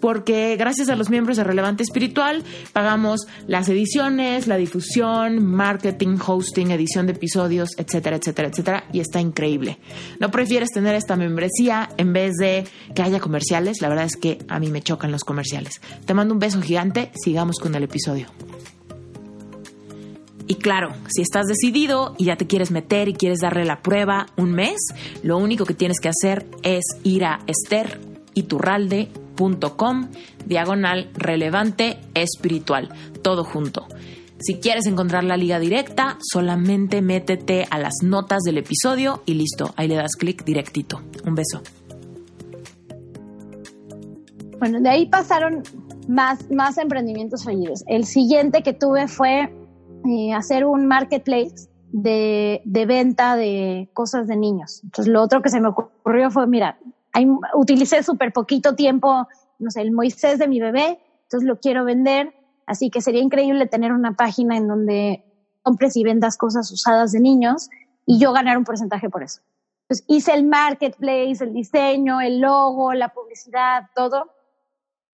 porque gracias a los miembros de Relevante Espiritual pagamos las ediciones, la difusión, marketing, hosting, edición de episodios, etcétera, etcétera, etcétera, y está increíble. ¿No prefieres tener esta membresía en vez de que haya comerciales? La verdad es que a mí me chocan los comerciales. Te mando un beso gigante, sigamos con el episodio. Y claro, si estás decidido y ya te quieres meter y quieres darle la prueba un mes, lo único que tienes que hacer es ir a Esther iturralde.com diagonal relevante espiritual, todo junto. Si quieres encontrar la liga directa, solamente métete a las notas del episodio y listo, ahí le das clic directito. Un beso. Bueno, de ahí pasaron más, más emprendimientos fallidos. El siguiente que tuve fue eh, hacer un marketplace de, de, venta de cosas de niños. Entonces, lo otro que se me ocurrió fue, mira, utilicé súper poquito tiempo, no sé, el Moisés de mi bebé, entonces lo quiero vender. Así que sería increíble tener una página en donde compres y vendas cosas usadas de niños y yo ganar un porcentaje por eso. Entonces hice el marketplace, el diseño, el logo, la publicidad, todo.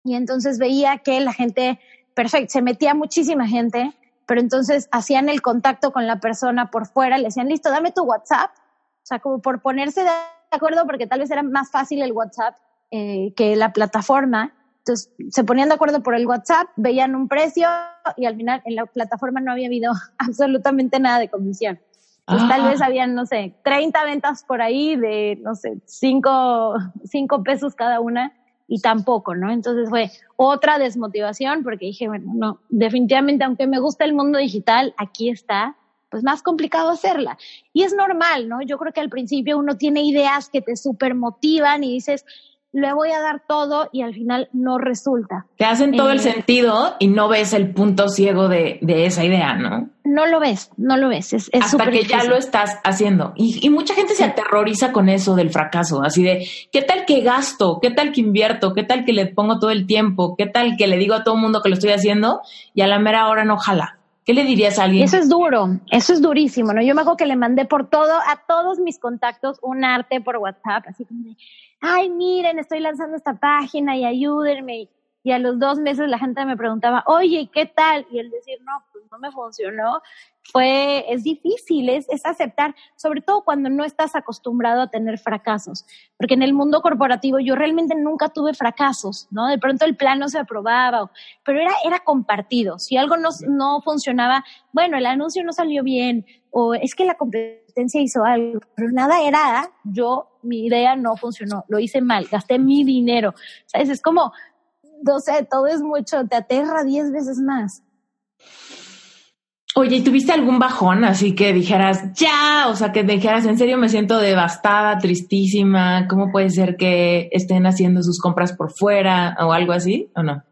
Y entonces veía que la gente, perfecto, se metía muchísima gente, pero entonces hacían el contacto con la persona por fuera, le decían, listo, dame tu WhatsApp. O sea, como por ponerse de acuerdo, porque tal vez era más fácil el WhatsApp eh, que la plataforma. Entonces se ponían de acuerdo por el WhatsApp, veían un precio y al final en la plataforma no había habido absolutamente nada de comisión. Pues tal vez ah. habían, no sé, 30 ventas por ahí de, no sé, 5 cinco, pesos cada una y tampoco, ¿no? Entonces fue otra desmotivación porque dije, bueno, no, definitivamente aunque me gusta el mundo digital, aquí está, pues más complicado hacerla. Y es normal, ¿no? Yo creo que al principio uno tiene ideas que te super motivan y dices, le voy a dar todo y al final no resulta. Te hacen todo el eh, sentido y no ves el punto ciego de, esa idea, ¿no? No lo ves, no lo ves. Es, Hasta que ya lo estás haciendo. Y, mucha gente se aterroriza con eso del fracaso, así de, ¿qué tal que gasto? ¿Qué tal que invierto? ¿Qué tal que le pongo todo el tiempo? ¿Qué tal que le digo a todo el mundo que lo estoy haciendo y a la mera hora no jala? ¿Qué le dirías a alguien? Eso es duro, eso es durísimo, ¿no? Yo me acuerdo que le mandé por todo, a todos mis contactos, un arte por WhatsApp, así como de, ay, miren, estoy lanzando esta página y ayúdenme. Y a los dos meses la gente me preguntaba, oye, ¿qué tal? Y el decir, no, pues no me funcionó, fue, es difícil, es, es aceptar, sobre todo cuando no estás acostumbrado a tener fracasos. Porque en el mundo corporativo yo realmente nunca tuve fracasos, ¿no? De pronto el plan no se aprobaba, pero era, era compartido. Si algo no, no funcionaba, bueno, el anuncio no salió bien, o es que la competencia hizo algo, pero nada era yo, mi idea no funcionó, lo hice mal, gasté mi dinero. ¿Sabes? Es como, no sé, todo es mucho, te aterra diez veces más. Oye, ¿y tuviste algún bajón así que dijeras, ya, o sea, que dijeras, en serio me siento devastada, tristísima, ¿cómo puede ser que estén haciendo sus compras por fuera o algo así, o no?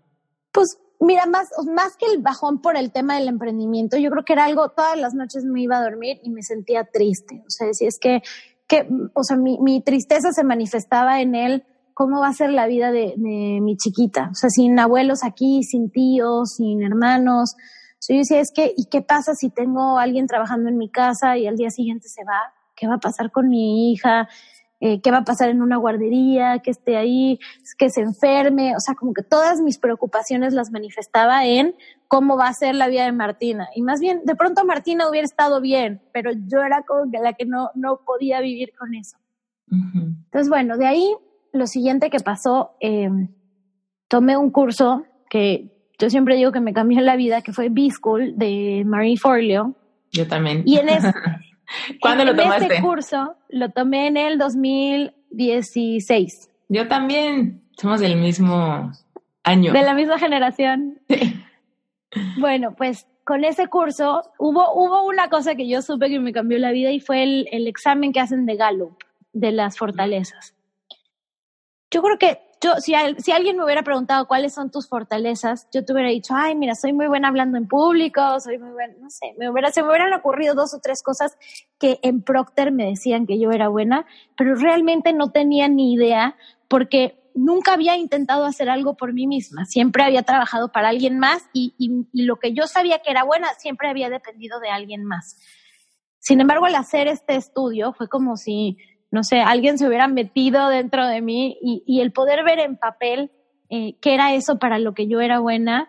Pues Mira, más, más que el bajón por el tema del emprendimiento, yo creo que era algo, todas las noches me iba a dormir y me sentía triste. O sea, si es que, que o sea, mi, mi, tristeza se manifestaba en él, cómo va a ser la vida de, de, mi chiquita. O sea, sin abuelos aquí, sin tíos, sin hermanos. O sea, yo decía, es que, ¿y qué pasa si tengo a alguien trabajando en mi casa y al día siguiente se va? ¿Qué va a pasar con mi hija? Eh, qué va a pasar en una guardería, que esté ahí, que se enferme, o sea, como que todas mis preocupaciones las manifestaba en cómo va a ser la vida de Martina. Y más bien, de pronto Martina hubiera estado bien, pero yo era como la que no, no podía vivir con eso. Entonces, bueno, de ahí lo siguiente que pasó, em, tomé un curso que yo siempre digo que me cambió la vida, que fue B-School de Marie Forleo. Yo también. Y en ese, ¿Cuándo lo tomaste? Este curso lo tomé en el 2016. Yo también. Somos del mismo año. De la misma generación. Bueno, pues con ese curso hubo, hubo una cosa que yo supe que me cambió la vida y fue el, el examen que hacen de Gallup, de las fortalezas. Yo creo que yo, si, alguien me hubiera preguntado cuáles son tus fortalezas, yo te hubiera dicho, ay, mira, soy muy buena hablando en público, soy muy buena, no sé, me hubiera, se me hubieran ocurrido dos o tres cosas que en Procter me decían que yo era buena, pero realmente no tenía ni idea porque nunca había intentado hacer algo por mí misma, siempre había trabajado para alguien más y, y lo que yo sabía que era buena siempre había dependido de alguien más. Sin embargo, al hacer este estudio fue como si no sé, alguien se hubiera metido dentro de mí y, el poder ver en papel eh, qué era eso para lo que yo era buena,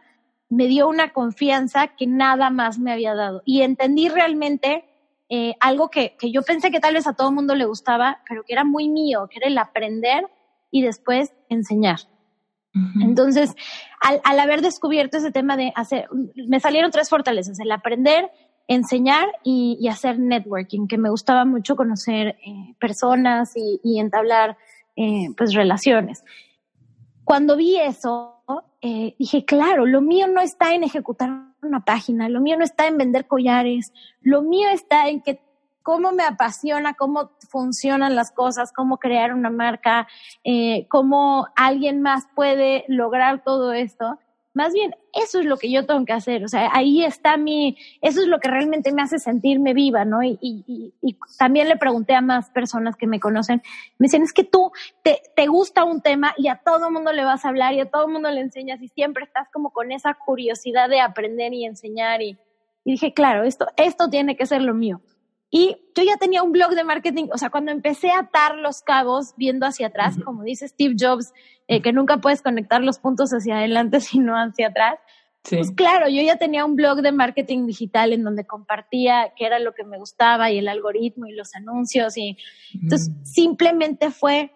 me dio una confianza que nada más me había dado. Y entendí realmente eh, algo que, que, yo pensé que tal vez a todo el mundo le gustaba, pero que era muy mío, que era el aprender y después enseñar. Entonces, al, al, haber descubierto ese tema de hacer, me salieron tres fortalezas, el aprender, enseñar y, hacer networking, que me gustaba mucho conocer eh, personas y, entablar eh, pues relaciones. Cuando vi eso, eh, dije, claro, lo mío no está en ejecutar una página, lo mío no está en vender collares, lo mío está en que cómo me apasiona, cómo funcionan las cosas, cómo crear una marca, cómo alguien más puede lograr todo esto. Más bien eso es lo que yo tengo que hacer, o sea, ahí está mi, eso es lo que realmente me hace sentirme viva, ¿no? Y, y, y también le pregunté a más personas que me conocen, me dicen, es que tú te, te gusta un tema y a todo mundo le vas a hablar y a todo mundo le enseñas y siempre estás como con esa curiosidad de aprender y enseñar y, y dije, claro, esto, esto tiene que ser lo mío. Y yo ya tenía un blog de marketing, o sea, cuando empecé a atar los cabos viendo hacia atrás, como dice Steve Jobs, eh, que nunca puedes conectar los puntos hacia adelante, sino hacia atrás. Pues claro, yo ya tenía un blog de marketing digital en donde compartía qué era lo que me gustaba y el algoritmo y los anuncios. Y entonces simplemente fue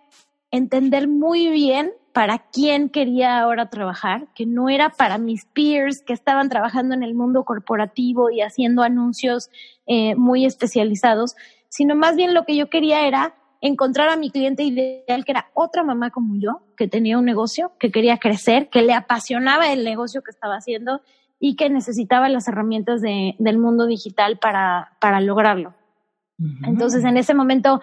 entender muy bien para quién quería ahora trabajar, que no era para mis peers que estaban trabajando en el mundo corporativo y haciendo anuncios eh, muy especializados, sino más bien lo que yo quería era encontrar a mi cliente ideal, que era otra mamá como yo, que tenía un negocio, que quería crecer, que le apasionaba el negocio que estaba haciendo y que necesitaba las herramientas de, del mundo digital para, para lograrlo. Entonces, en ese momento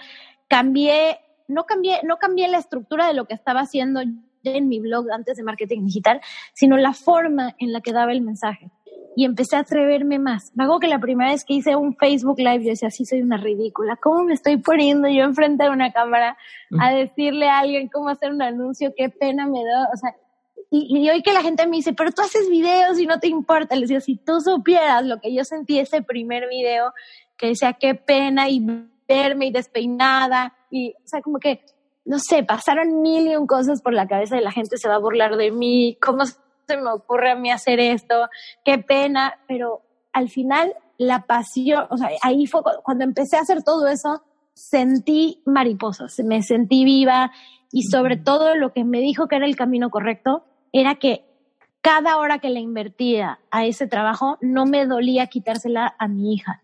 cambié, no cambié, no cambié la estructura de lo que estaba haciendo en mi blog antes de marketing digital, sino la forma en la que daba el mensaje y empecé a atreverme más. Me hago que la primera vez que hice un Facebook Live, yo decía, sí, soy una ridícula. ¿Cómo me estoy poniendo yo enfrente de una cámara a decirle a alguien cómo hacer un anuncio? Qué pena me da. O sea, y, y hoy que la gente me dice, pero tú haces videos y no te importa. Le decía, si tú supieras lo que yo sentí ese primer video, que decía, qué pena y verme y despeinada. Y, o sea, como que, no sé, pasaron mil y un cosas por la cabeza de la gente se va a burlar de mí, cómo se me ocurre a mí hacer esto, qué pena, pero al final la pasión, o sea, ahí fue cuando empecé a hacer todo eso, sentí mariposas, me sentí viva y sobre todo lo que me dijo que era el camino correcto era que cada hora que le invertía a ese trabajo no me dolía quitársela a mi hija.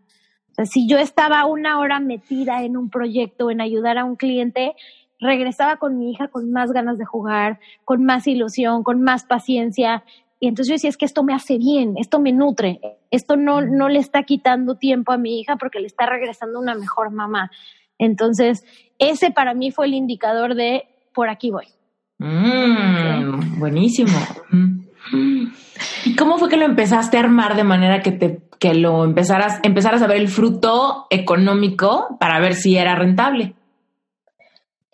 O sea, si yo estaba una hora metida en un proyecto, en ayudar a un cliente, regresaba con mi hija con más ganas de jugar, con más ilusión, con más paciencia. Y entonces yo decía, es que esto me hace bien, esto me nutre, esto no, no le está quitando tiempo a mi hija porque le está regresando una mejor mamá. Entonces, ese para mí fue el indicador de por aquí voy. Mm, buenísimo. ¿Y cómo fue que lo empezaste a armar de manera que te que lo empezaras, empezaras a ver el fruto económico para ver si era rentable?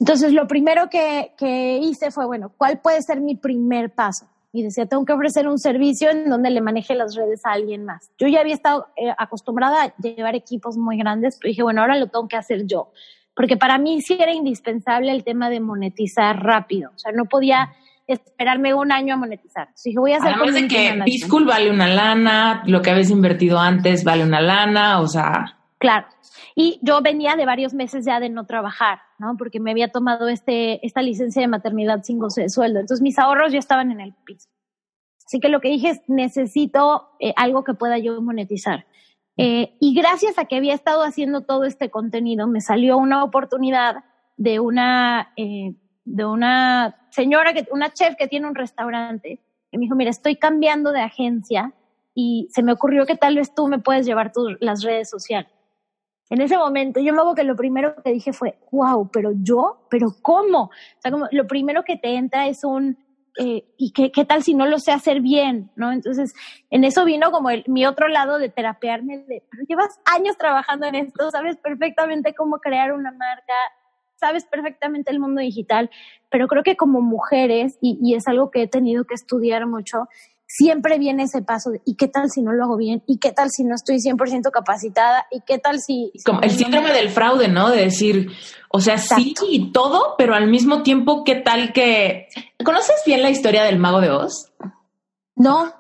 Entonces, lo primero que, que, hice fue, bueno, ¿cuál puede ser mi primer paso? Y decía, tengo que ofrecer un servicio en donde le maneje las redes a alguien más. Yo ya había estado eh, acostumbrada a llevar equipos muy grandes, pero dije, bueno, ahora lo tengo que hacer yo. Porque para mí sí era indispensable el tema de monetizar rápido. O sea, no podía esperarme un año a monetizar. Entonces dije, voy a hacer Además de que B-School vale una lana, lo que habías invertido antes vale una lana, o sea... Claro. Y yo venía de varios meses ya de no trabajar, ¿no? Porque me había tomado este, esta licencia de maternidad sin goce de sueldo. Entonces mis ahorros ya estaban en el piso. Así que lo que dije es, necesito eh, algo que pueda yo monetizar. Eh, y gracias a que había estado haciendo todo este contenido, me salió una oportunidad de una, eh, de una señora, que, una chef que tiene un restaurante, que me dijo, mira, estoy cambiando de agencia y se me ocurrió que tal vez tú me puedes llevar tus, las redes sociales. En ese momento, yo me hago que lo primero que dije fue, wow, pero yo, pero ¿cómo? O sea, como lo primero que te entra es un, eh, ¿y qué, qué, tal si no lo sé hacer bien? ¿No? Entonces, en eso vino como el, mi otro lado de terapearme, de, pero llevas años trabajando en esto, sabes perfectamente cómo crear una marca, sabes perfectamente el mundo digital, pero creo que como mujeres, y, y es algo que he tenido que estudiar mucho, siempre viene ese paso de ¿y qué tal si no lo hago bien? ¿Y qué tal si no estoy 100% capacitada? ¿Y qué tal si... Como el síndrome del fraude, ¿no? De decir, o sea, sí y todo, pero al mismo tiempo, ¿qué tal que... ¿Conoces bien la historia del mago de Oz? No.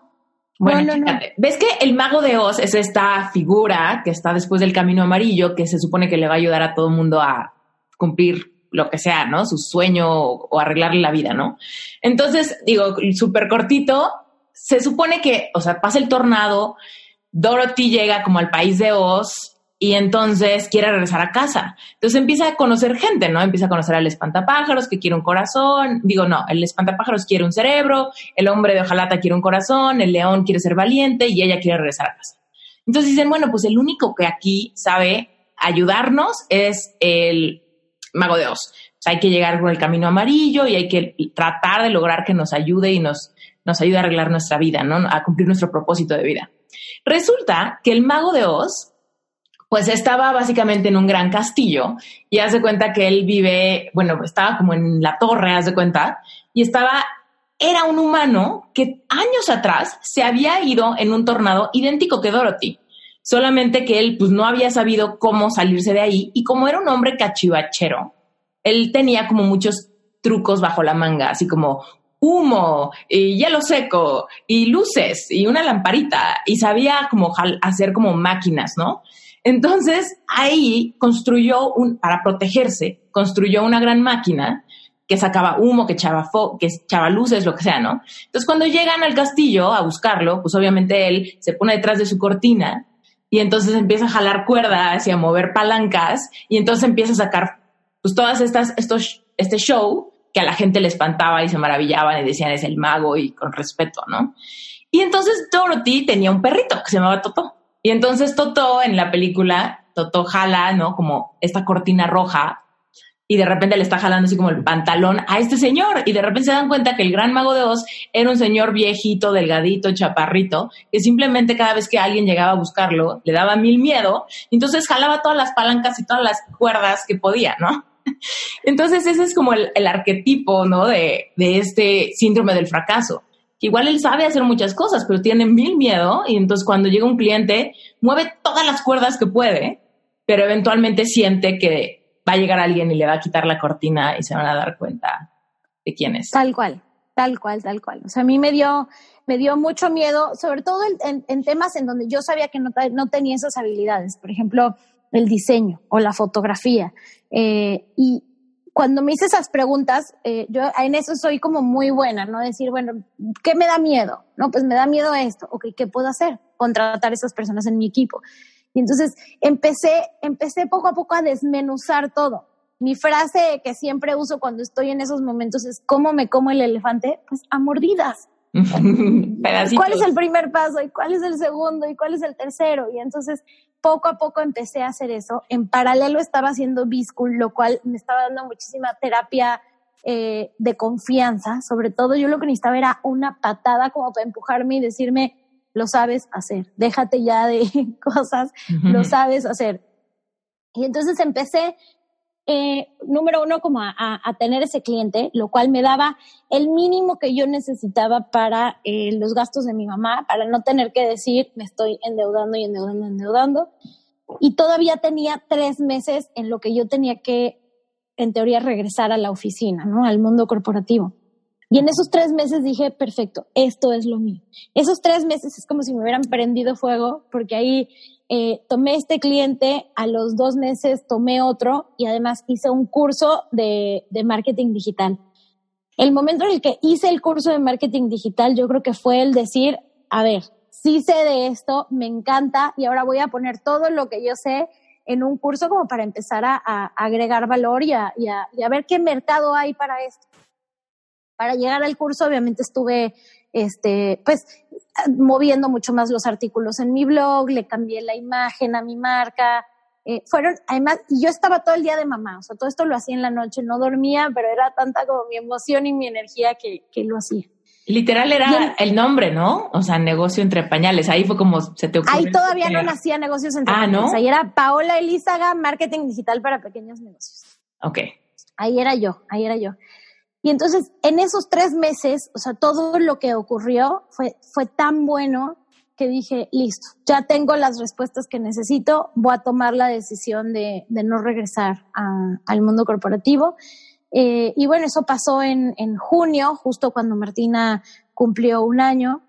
Bueno, no, no, ves que el mago de Oz es esta figura que está después del camino amarillo que se supone que le va a ayudar a todo el mundo a cumplir lo que sea, ¿no? Su sueño o, o arreglarle la vida, ¿no? Entonces, digo, súper cortito, se supone que, o sea, pasa el tornado, Dorothy llega como al país de Oz y entonces quiere regresar a casa. Entonces empieza a conocer gente, ¿no? Empieza a conocer al espantapájaros que quiere un corazón, digo, no, el espantapájaros quiere un cerebro, el hombre de hojalata quiere un corazón, el león quiere ser valiente y ella quiere regresar a casa. Entonces dicen, bueno, pues el único que aquí sabe ayudarnos es el mago de Oz. Sea, hay que llegar con el camino amarillo y hay que tratar de lograr que nos ayude y nos nos ayude a arreglar nuestra vida, ¿no? A cumplir nuestro propósito de vida. Resulta que el mago de Oz, pues estaba básicamente en un gran castillo y hace cuenta que él vive, bueno, estaba como en la torre, haz de cuenta, y estaba, era un humano que años atrás se había ido en un tornado idéntico que Dorothy. Solamente que él pues no había sabido cómo salirse de ahí y como era un hombre cachivachero, él tenía como muchos trucos bajo la manga, así como humo y hielo seco y luces y una lamparita y sabía como hacer como máquinas, ¿no? Entonces ahí construyó un, para protegerse, construyó una gran máquina que sacaba humo, que echaba, que echaba luces, lo que sea, ¿no? Entonces cuando llegan al castillo a buscarlo, pues obviamente él se pone detrás de su cortina y entonces empieza a jalar cuerdas y a mover palancas y entonces empieza a sacar pues todas estas, estos, este show que a la gente le espantaba y se maravillaban y decían es el mago y con respeto, ¿no? Y entonces Dorothy tenía un perrito que se llamaba Toto. Y entonces Toto en la película, Toto jala, ¿no? Como esta cortina roja y de repente le está jalando así como el pantalón a este señor y de repente se dan cuenta que el gran mago de Oz era un señor viejito, delgadito, chaparrito, que simplemente cada vez que alguien llegaba a buscarlo le daba mil miedo, entonces jalaba todas las palancas y todas las cuerdas que podía, ¿no? Entonces ese es como el, arquetipo, ¿no? De, de, este síndrome del fracaso. igual él sabe hacer muchas cosas, pero tiene mil miedo y entonces cuando llega un cliente mueve todas las cuerdas que puede, pero eventualmente siente que va a llegar alguien y le va a quitar la cortina y se van a dar cuenta de quién es. Tal cual, tal cual, tal cual. O sea, a mí me dio, me dio mucho miedo, sobre todo en, temas en donde yo sabía que no, no tenía esas habilidades. Por ejemplo, el diseño o la fotografía. Eh, y cuando me hice esas preguntas, eh, yo en eso soy como muy buena, ¿no? Decir, bueno, ¿qué me da miedo? No, pues me da miedo esto. Ok, ¿qué puedo hacer? Contratar a esas personas en mi equipo. Y entonces empecé, empecé poco a poco a desmenuzar todo. Mi frase que siempre uso cuando estoy en esos momentos es, ¿cómo me como el elefante? Pues a mordidas. ¿Cuál es el primer paso? ¿Y cuál es el segundo? ¿Y cuál es el tercero? Y entonces poco a poco empecé a hacer eso. En paralelo estaba haciendo B-School, lo cual me estaba dando muchísima terapia eh, de confianza. Sobre todo yo lo que necesitaba era una patada como para empujarme y decirme, lo sabes hacer, déjate ya de cosas, lo sabes hacer. Y entonces empecé eh, número uno, como a, tener ese cliente, lo cual me daba el mínimo que yo necesitaba para eh, los gastos de mi mamá, para no tener que decir, me estoy endeudando y endeudando, endeudando. Y todavía tenía tres meses en lo que yo tenía que, en teoría, regresar a la oficina, ¿no? Al mundo corporativo. Y en esos tres meses dije, perfecto, esto es lo mío. Esos tres meses es como si me hubieran prendido fuego, porque ahí eh, tomé este cliente, a los dos meses tomé otro y además hice un curso de, de marketing digital. El momento en el que hice el curso de marketing digital, yo creo que fue el decir, a ver, sí sé de esto, me encanta y ahora voy a poner todo lo que yo sé en un curso como para empezar a, agregar valor y a, y a, ver qué mercado hay para esto. Para llegar al curso, obviamente estuve, este, pues, moviendo mucho más los artículos en mi blog, le cambié la imagen a mi marca. Eh, fueron, además, yo estaba todo el día de mamá, o sea, todo esto lo hacía en la noche, no dormía, pero era tanta como mi emoción y mi energía que, que lo hacía. Literal era el nombre, ¿no? O sea, negocio entre pañales. Ahí fue como se te ocurrió. Ahí todavía no nacía negocios entre ah, pañales. ¿no? Ahí era Paola Elizaga, marketing digital para pequeños negocios. Ok. Ahí era yo, ahí era yo. Y entonces, en esos tres meses, o sea, todo lo que ocurrió fue, fue tan bueno que dije, listo, ya tengo las respuestas que necesito, voy a tomar la decisión de, de no regresar a, al mundo corporativo. Eh, y bueno, eso pasó en, en, junio, justo cuando Martina cumplió un año.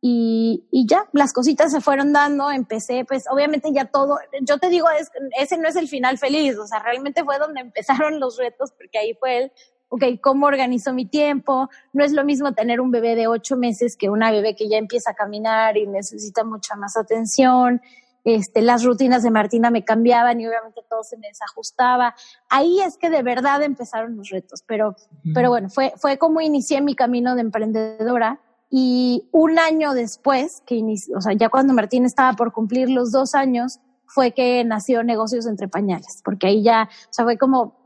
Y, y, ya, las cositas se fueron dando, empecé, pues obviamente ya todo, yo te digo, es, ese no es el final feliz, o sea, realmente fue donde empezaron los retos, porque ahí fue el, ok, ¿cómo organizo mi tiempo? No es lo mismo tener un bebé de ocho meses que una bebé que ya empieza a caminar y necesita mucha más atención. Este, las rutinas de Martina me cambiaban y obviamente todo se me desajustaba. Ahí es que de verdad empezaron los retos, pero, pero bueno, fue, fue como inicié mi camino de emprendedora y un año después, que inició, o sea, ya cuando Martina estaba por cumplir los dos años, fue que nació Negocios entre Pañales, porque ahí ya, o sea, fue como,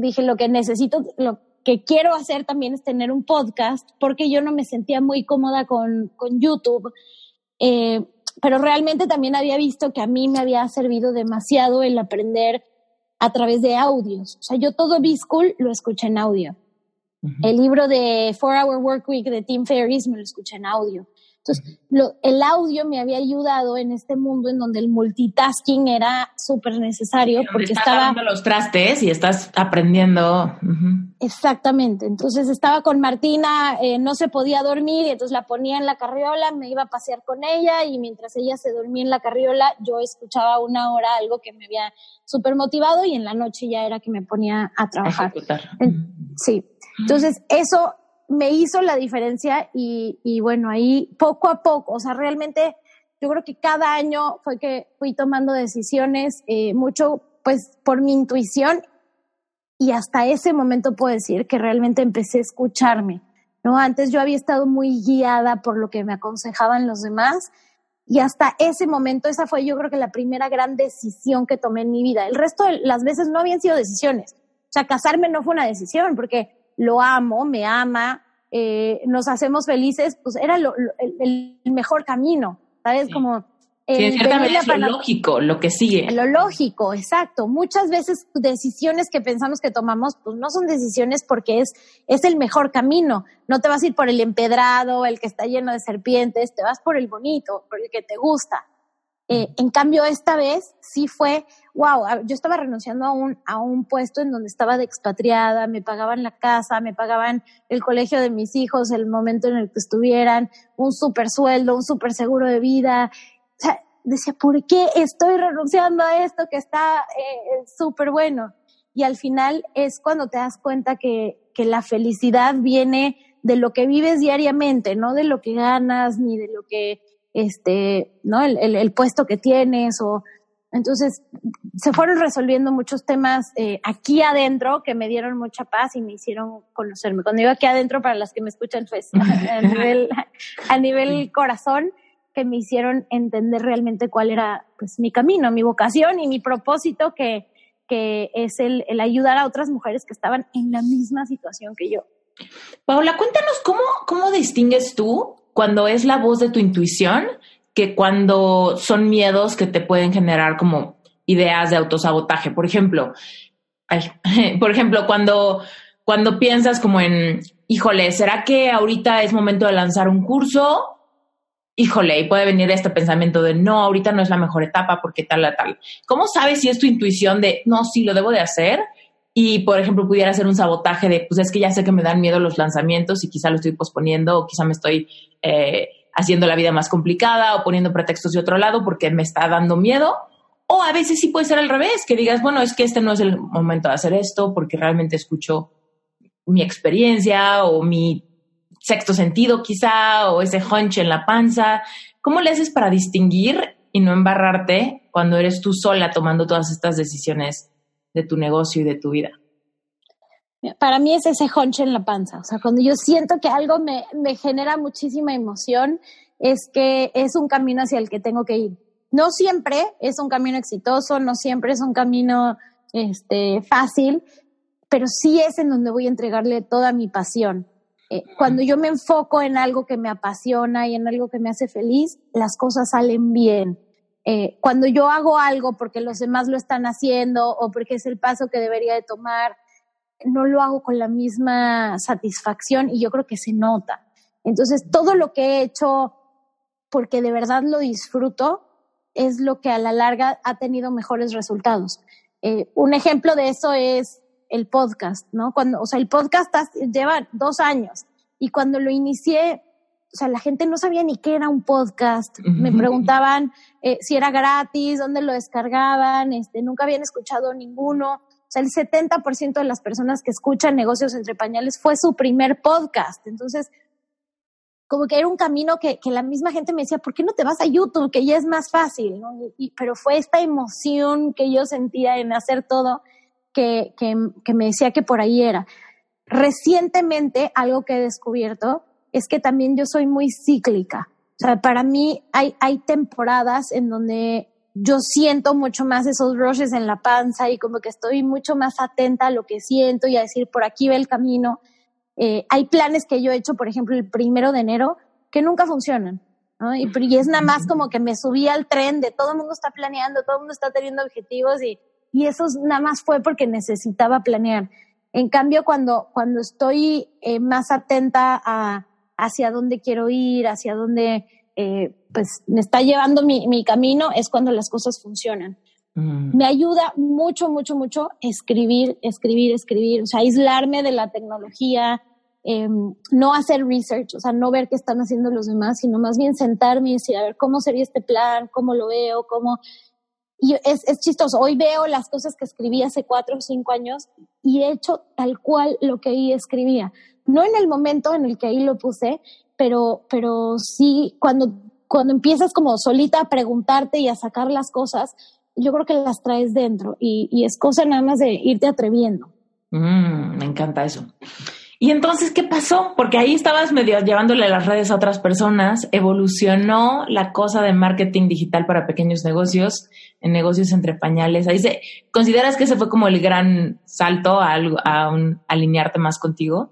dije, lo que necesito, lo, que quiero hacer también es tener un podcast, porque yo no me sentía muy cómoda con, con YouTube. Eh, pero realmente también había visto que a mí me había servido demasiado el aprender a través de audios. O sea, yo todo B-School lo escuché en audio. El libro de Four Hour Work Week de Tim Ferriss me lo escuché en audio. Entonces, lo, el audio me había ayudado en este mundo en donde el multitasking era súper necesario porque estás estaba... los trastes y estás aprendiendo. Exactamente. Entonces estaba con Martina, eh, no se podía dormir y entonces la ponía en la carriola, me iba a pasear con ella y mientras ella se dormía en la carriola, yo escuchaba una hora algo que me había súper motivado y en la noche ya era que me ponía a trabajar. Ejecutar. En- Sí. Entonces, eso me hizo la diferencia y, bueno, ahí poco a poco, o sea, realmente yo creo que cada año fue que fui tomando decisiones, eh, mucho pues por mi intuición y hasta ese momento puedo decir que realmente empecé a escucharme, ¿no? Antes yo había estado muy guiada por lo que me aconsejaban los demás y hasta ese momento esa fue yo creo que la primera gran decisión que tomé en mi vida. El resto de las veces no habían sido decisiones. O sea, casarme no fue una decisión porque lo amo, me ama, eh, nos hacemos felices, pues era lo- lo- el, el mejor camino, ¿sabes? Sí. Como Sí, en cierta medida es lo lógico, lo que sigue. lo lógico, exacto. Muchas veces decisiones que pensamos que tomamos, pues no son decisiones porque es, es el mejor camino. No te vas a ir por el empedrado, el que está lleno de serpientes, te vas por el bonito, por el que te gusta. Eh, en cambio, esta vez sí fue, wow, yo estaba renunciando a un, a un puesto en donde estaba de expatriada, me pagaban la casa, me pagaban el colegio de mis hijos, el momento en el que estuvieran, un super sueldo, un super seguro de vida. O sea, decía, ¿por qué estoy renunciando a esto que está eh, súper bueno? Y al final es cuando te das cuenta que, que la felicidad viene de lo que vives diariamente, no de lo que ganas, ni de lo que, este, ¿no? El- el puesto que tienes o... Entonces, se fueron resolviendo muchos temas eh, aquí adentro que me dieron mucha paz y me hicieron conocerme. Cuando digo aquí adentro, para las que me escuchan, pues a nivel, a nivel corazón, que me hicieron entender realmente cuál era pues mi camino, mi vocación y mi propósito que, que es el, el ayudar a otras mujeres que estaban en la misma situación que yo. Paola, cuéntanos cómo, cómo distingues tú cuando es la voz de tu intuición que cuando son miedos que te pueden generar como ideas de autosabotaje. Por ejemplo, por ejemplo, cuando, cuando piensas como en, híjole, ¿será que ahorita es momento de lanzar un curso? Híjole, y puede venir este pensamiento de no, ahorita no es la mejor etapa porque tal, tal, tal. ¿Cómo sabes si es tu intuición de no, sí, lo debo de hacer? Y, por ejemplo, pudiera ser un sabotaje de, pues es que ya sé que me dan miedo los lanzamientos y quizá lo estoy posponiendo o quizá me estoy eh, haciendo la vida más complicada o poniendo pretextos de otro lado porque me está dando miedo. O a veces sí puede ser al revés, que digas, bueno, es que este no es el momento de hacer esto porque realmente escucho mi experiencia o mi sexto sentido quizá o ese hunch en la panza. ¿Cómo le haces para distinguir y no embarrarte cuando eres tú sola tomando todas estas decisiones de tu negocio y de tu vida? Para mí es ese hunch en la panza. O sea, cuando yo siento que algo me, me genera muchísima emoción, es que es un camino hacia el que tengo que ir. No siempre es un camino exitoso, no siempre es un camino este, fácil, pero sí es en donde voy a entregarle toda mi pasión. Eh, cuando yo me enfoco en algo que me apasiona y en algo que me hace feliz, las cosas salen bien. Eh, cuando yo hago algo porque los demás lo están haciendo o porque es el paso que debería de tomar, no lo hago con la misma satisfacción y yo creo que se nota. Entonces, todo lo que he hecho porque de verdad lo disfruto es lo que a la larga ha tenido mejores resultados. Eh, un ejemplo de eso es el podcast, ¿no? Cuando, o sea, el podcast lleva dos años y cuando lo inicié, o sea, la gente no sabía ni qué era un podcast. Me preguntaban eh, si era gratis, dónde lo descargaban, este, nunca habían escuchado ninguno. Sea, el 70% de las personas que escuchan negocios entre pañales fue su primer podcast. Entonces, como que era un camino que, la misma gente me decía, ¿por qué no te vas a YouTube? Que ya es más fácil, pero fue esta emoción que yo sentía en hacer todo que, que, que me decía que por ahí era. Recientemente, algo que he descubierto es que también yo soy muy cíclica. O sea, para mí hay, hay temporadas en donde yo siento mucho más esos rushes en la panza y como que estoy mucho más atenta a lo que siento y a decir, por aquí va el camino. Eh, hay planes que yo he hecho, por ejemplo, el primero de enero, que nunca funcionan. Y, es nada más como que me subí al tren de todo el mundo está planeando, todo el mundo está teniendo objetivos y, y eso nada más fue porque necesitaba planear. En cambio, cuando, cuando estoy eh, más atenta a hacia dónde quiero ir, hacia dónde eh, pues me está llevando mi, mi, camino, es cuando las cosas funcionan. Mm. Me ayuda mucho, mucho, mucho escribir, escribir, escribir, o sea, aislarme de la tecnología, Em, no hacer research, o sea, no ver qué están haciendo los demás, sino más bien sentarme y decir, a ver, ¿cómo sería este plan? ¿Cómo lo veo? ¿Cómo? Y es, es chistoso. Hoy veo las cosas que escribí hace cuatro o cinco años y he hecho tal cual lo que ahí escribía. No en el momento en el que ahí lo puse, pero, pero sí cuando, cuando empiezas como solita a preguntarte y a sacar las cosas, yo creo que las traes dentro y, y es cosa nada más de irte atreviendo. Mm, me encanta eso. Y entonces, ¿qué pasó? Porque ahí estabas medio llevándole las redes a otras personas, evolucionó la cosa de marketing digital para pequeños negocios, en negocios entre pañales. Ahí se, ¿consideras que ese fue como el gran salto a, a un, alinearte más contigo?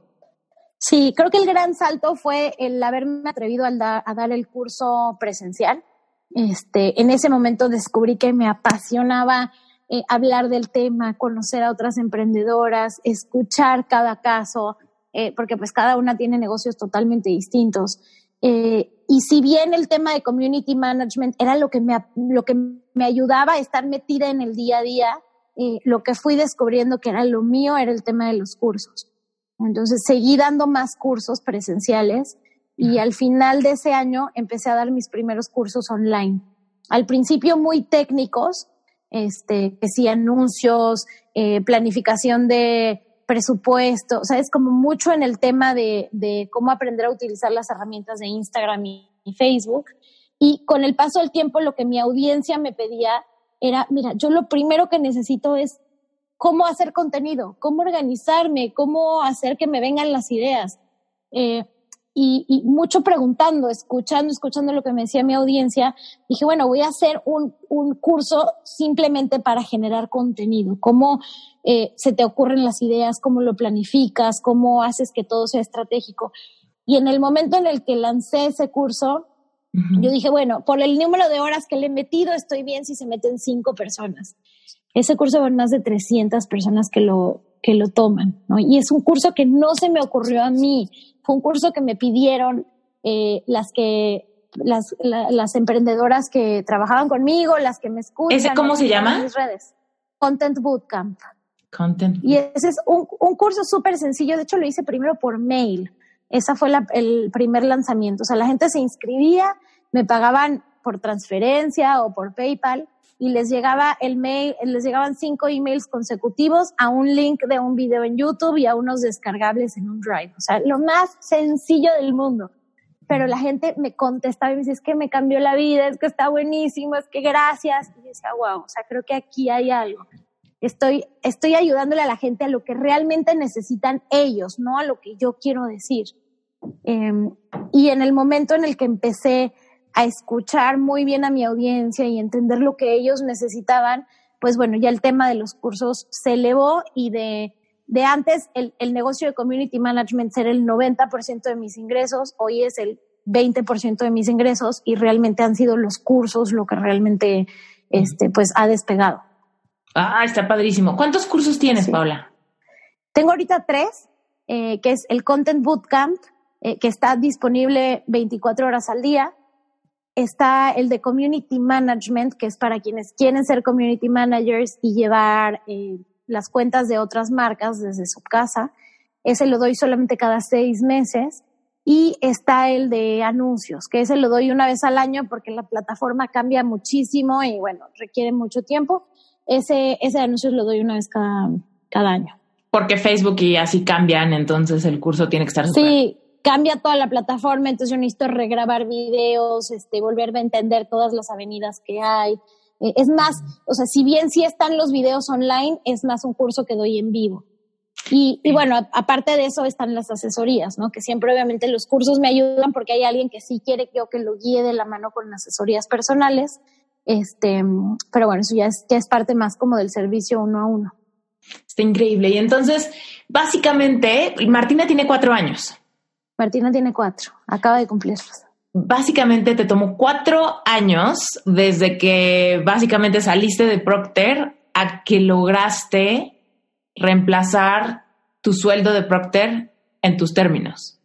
Sí, creo que el gran salto fue el haberme atrevido a, dar el curso presencial. Este, en ese momento descubrí que me apasionaba eh, hablar del tema, conocer a otras emprendedoras, escuchar cada caso, eh, porque pues cada una tiene negocios totalmente distintos. Eh, y si bien el tema de community management era lo que me, lo que me ayudaba a estar metida en el día a día, lo que fui descubriendo que era lo mío era el tema de los cursos. Entonces seguí dando más cursos presenciales y al final de ese año empecé a dar mis primeros cursos online. Al principio muy técnicos, este, que sí, anuncios, planificación de presupuesto, o sea, es como mucho en el tema de, de cómo aprender a utilizar las herramientas de Instagram y, Facebook. Y con el paso del tiempo, lo que mi audiencia me pedía era, mira, yo lo primero que necesito es cómo hacer contenido, cómo organizarme, cómo hacer que me vengan las ideas. Eh, y, mucho preguntando, escuchando, escuchando lo que me decía mi audiencia, dije, bueno, voy a hacer un, un curso simplemente para generar contenido, cómo eh, se te ocurren las ideas, cómo lo planificas, cómo haces que todo sea estratégico. Y en el momento en el que lancé ese curso, yo dije, bueno, por el número de horas que le he metido, estoy bien si se meten cinco personas. Ese curso van más de 300 personas que lo, que lo toman, ¿no? Y es un curso que no se me ocurrió a mí, fue un curso que me pidieron eh, las que las, las emprendedoras que trabajaban conmigo, las que me escuchan. ¿Ese cómo se llama? En mis redes. Content Bootcamp. Content. Y ese es un, un curso súper sencillo. De hecho, lo hice primero por mail. Esa fue la, el primer lanzamiento. O sea, la gente se inscribía, me pagaban por transferencia o por PayPal y les llegaba el mail, les llegaban cinco emails consecutivos a un link de un video en YouTube y a unos descargables en un Drive. O sea, lo más sencillo del mundo. Pero la gente me contestaba y me decía, es que me cambió la vida, es que está buenísimo, es que gracias. Y yo decía, wow, o sea, creo que aquí hay algo. Estoy, estoy ayudándole a la gente a lo que realmente necesitan ellos, no a lo que yo quiero decir. Em, y en el momento en el que empecé a escuchar muy bien a mi audiencia y entender lo que ellos necesitaban, pues bueno, ya el tema de los cursos se elevó y de, de antes el, el negocio de community management ser el 90% de mis ingresos, hoy es el 20% de mis ingresos y realmente han sido los cursos lo que realmente este, pues ha despegado. Ah, está padrísimo. ¿Cuántos cursos tienes, Paula? Tengo ahorita tres, eh, que es el Content Bootcamp, eh, que está disponible 24 horas al día está el de Community Management, que es para quienes quieren ser Community Managers y llevar eh, las cuentas de otras marcas desde su casa. Ese lo doy solamente cada seis meses. Y está el de anuncios, que ese lo doy una vez al año porque la plataforma cambia muchísimo y bueno, requiere mucho tiempo. Ese, ese de anuncios lo doy una vez cada, cada año. Porque Facebook y así cambian, entonces el curso tiene que estar. Sí, cambia toda la plataforma, entonces yo necesito regrabar videos, este, volver a entender todas las avenidas que hay. Eh, es más, o sea, si bien sí están los videos online, es más un curso que doy en vivo. Y, y bueno, aparte de eso están las asesorías, ¿no? Que siempre obviamente los cursos me ayudan porque hay alguien que sí quiere que yo que lo guíe de la mano con asesorías personales. Este, pero bueno, eso ya es, ya es parte más como del servicio uno a uno. Está increíble. Y entonces, básicamente, Martina tiene cuatro años. Martina tiene cuatro, acaba de cumplirlos. Básicamente te tomó cuatro años desde que básicamente saliste de Procter a que lograste reemplazar tu sueldo de Procter en tus términos.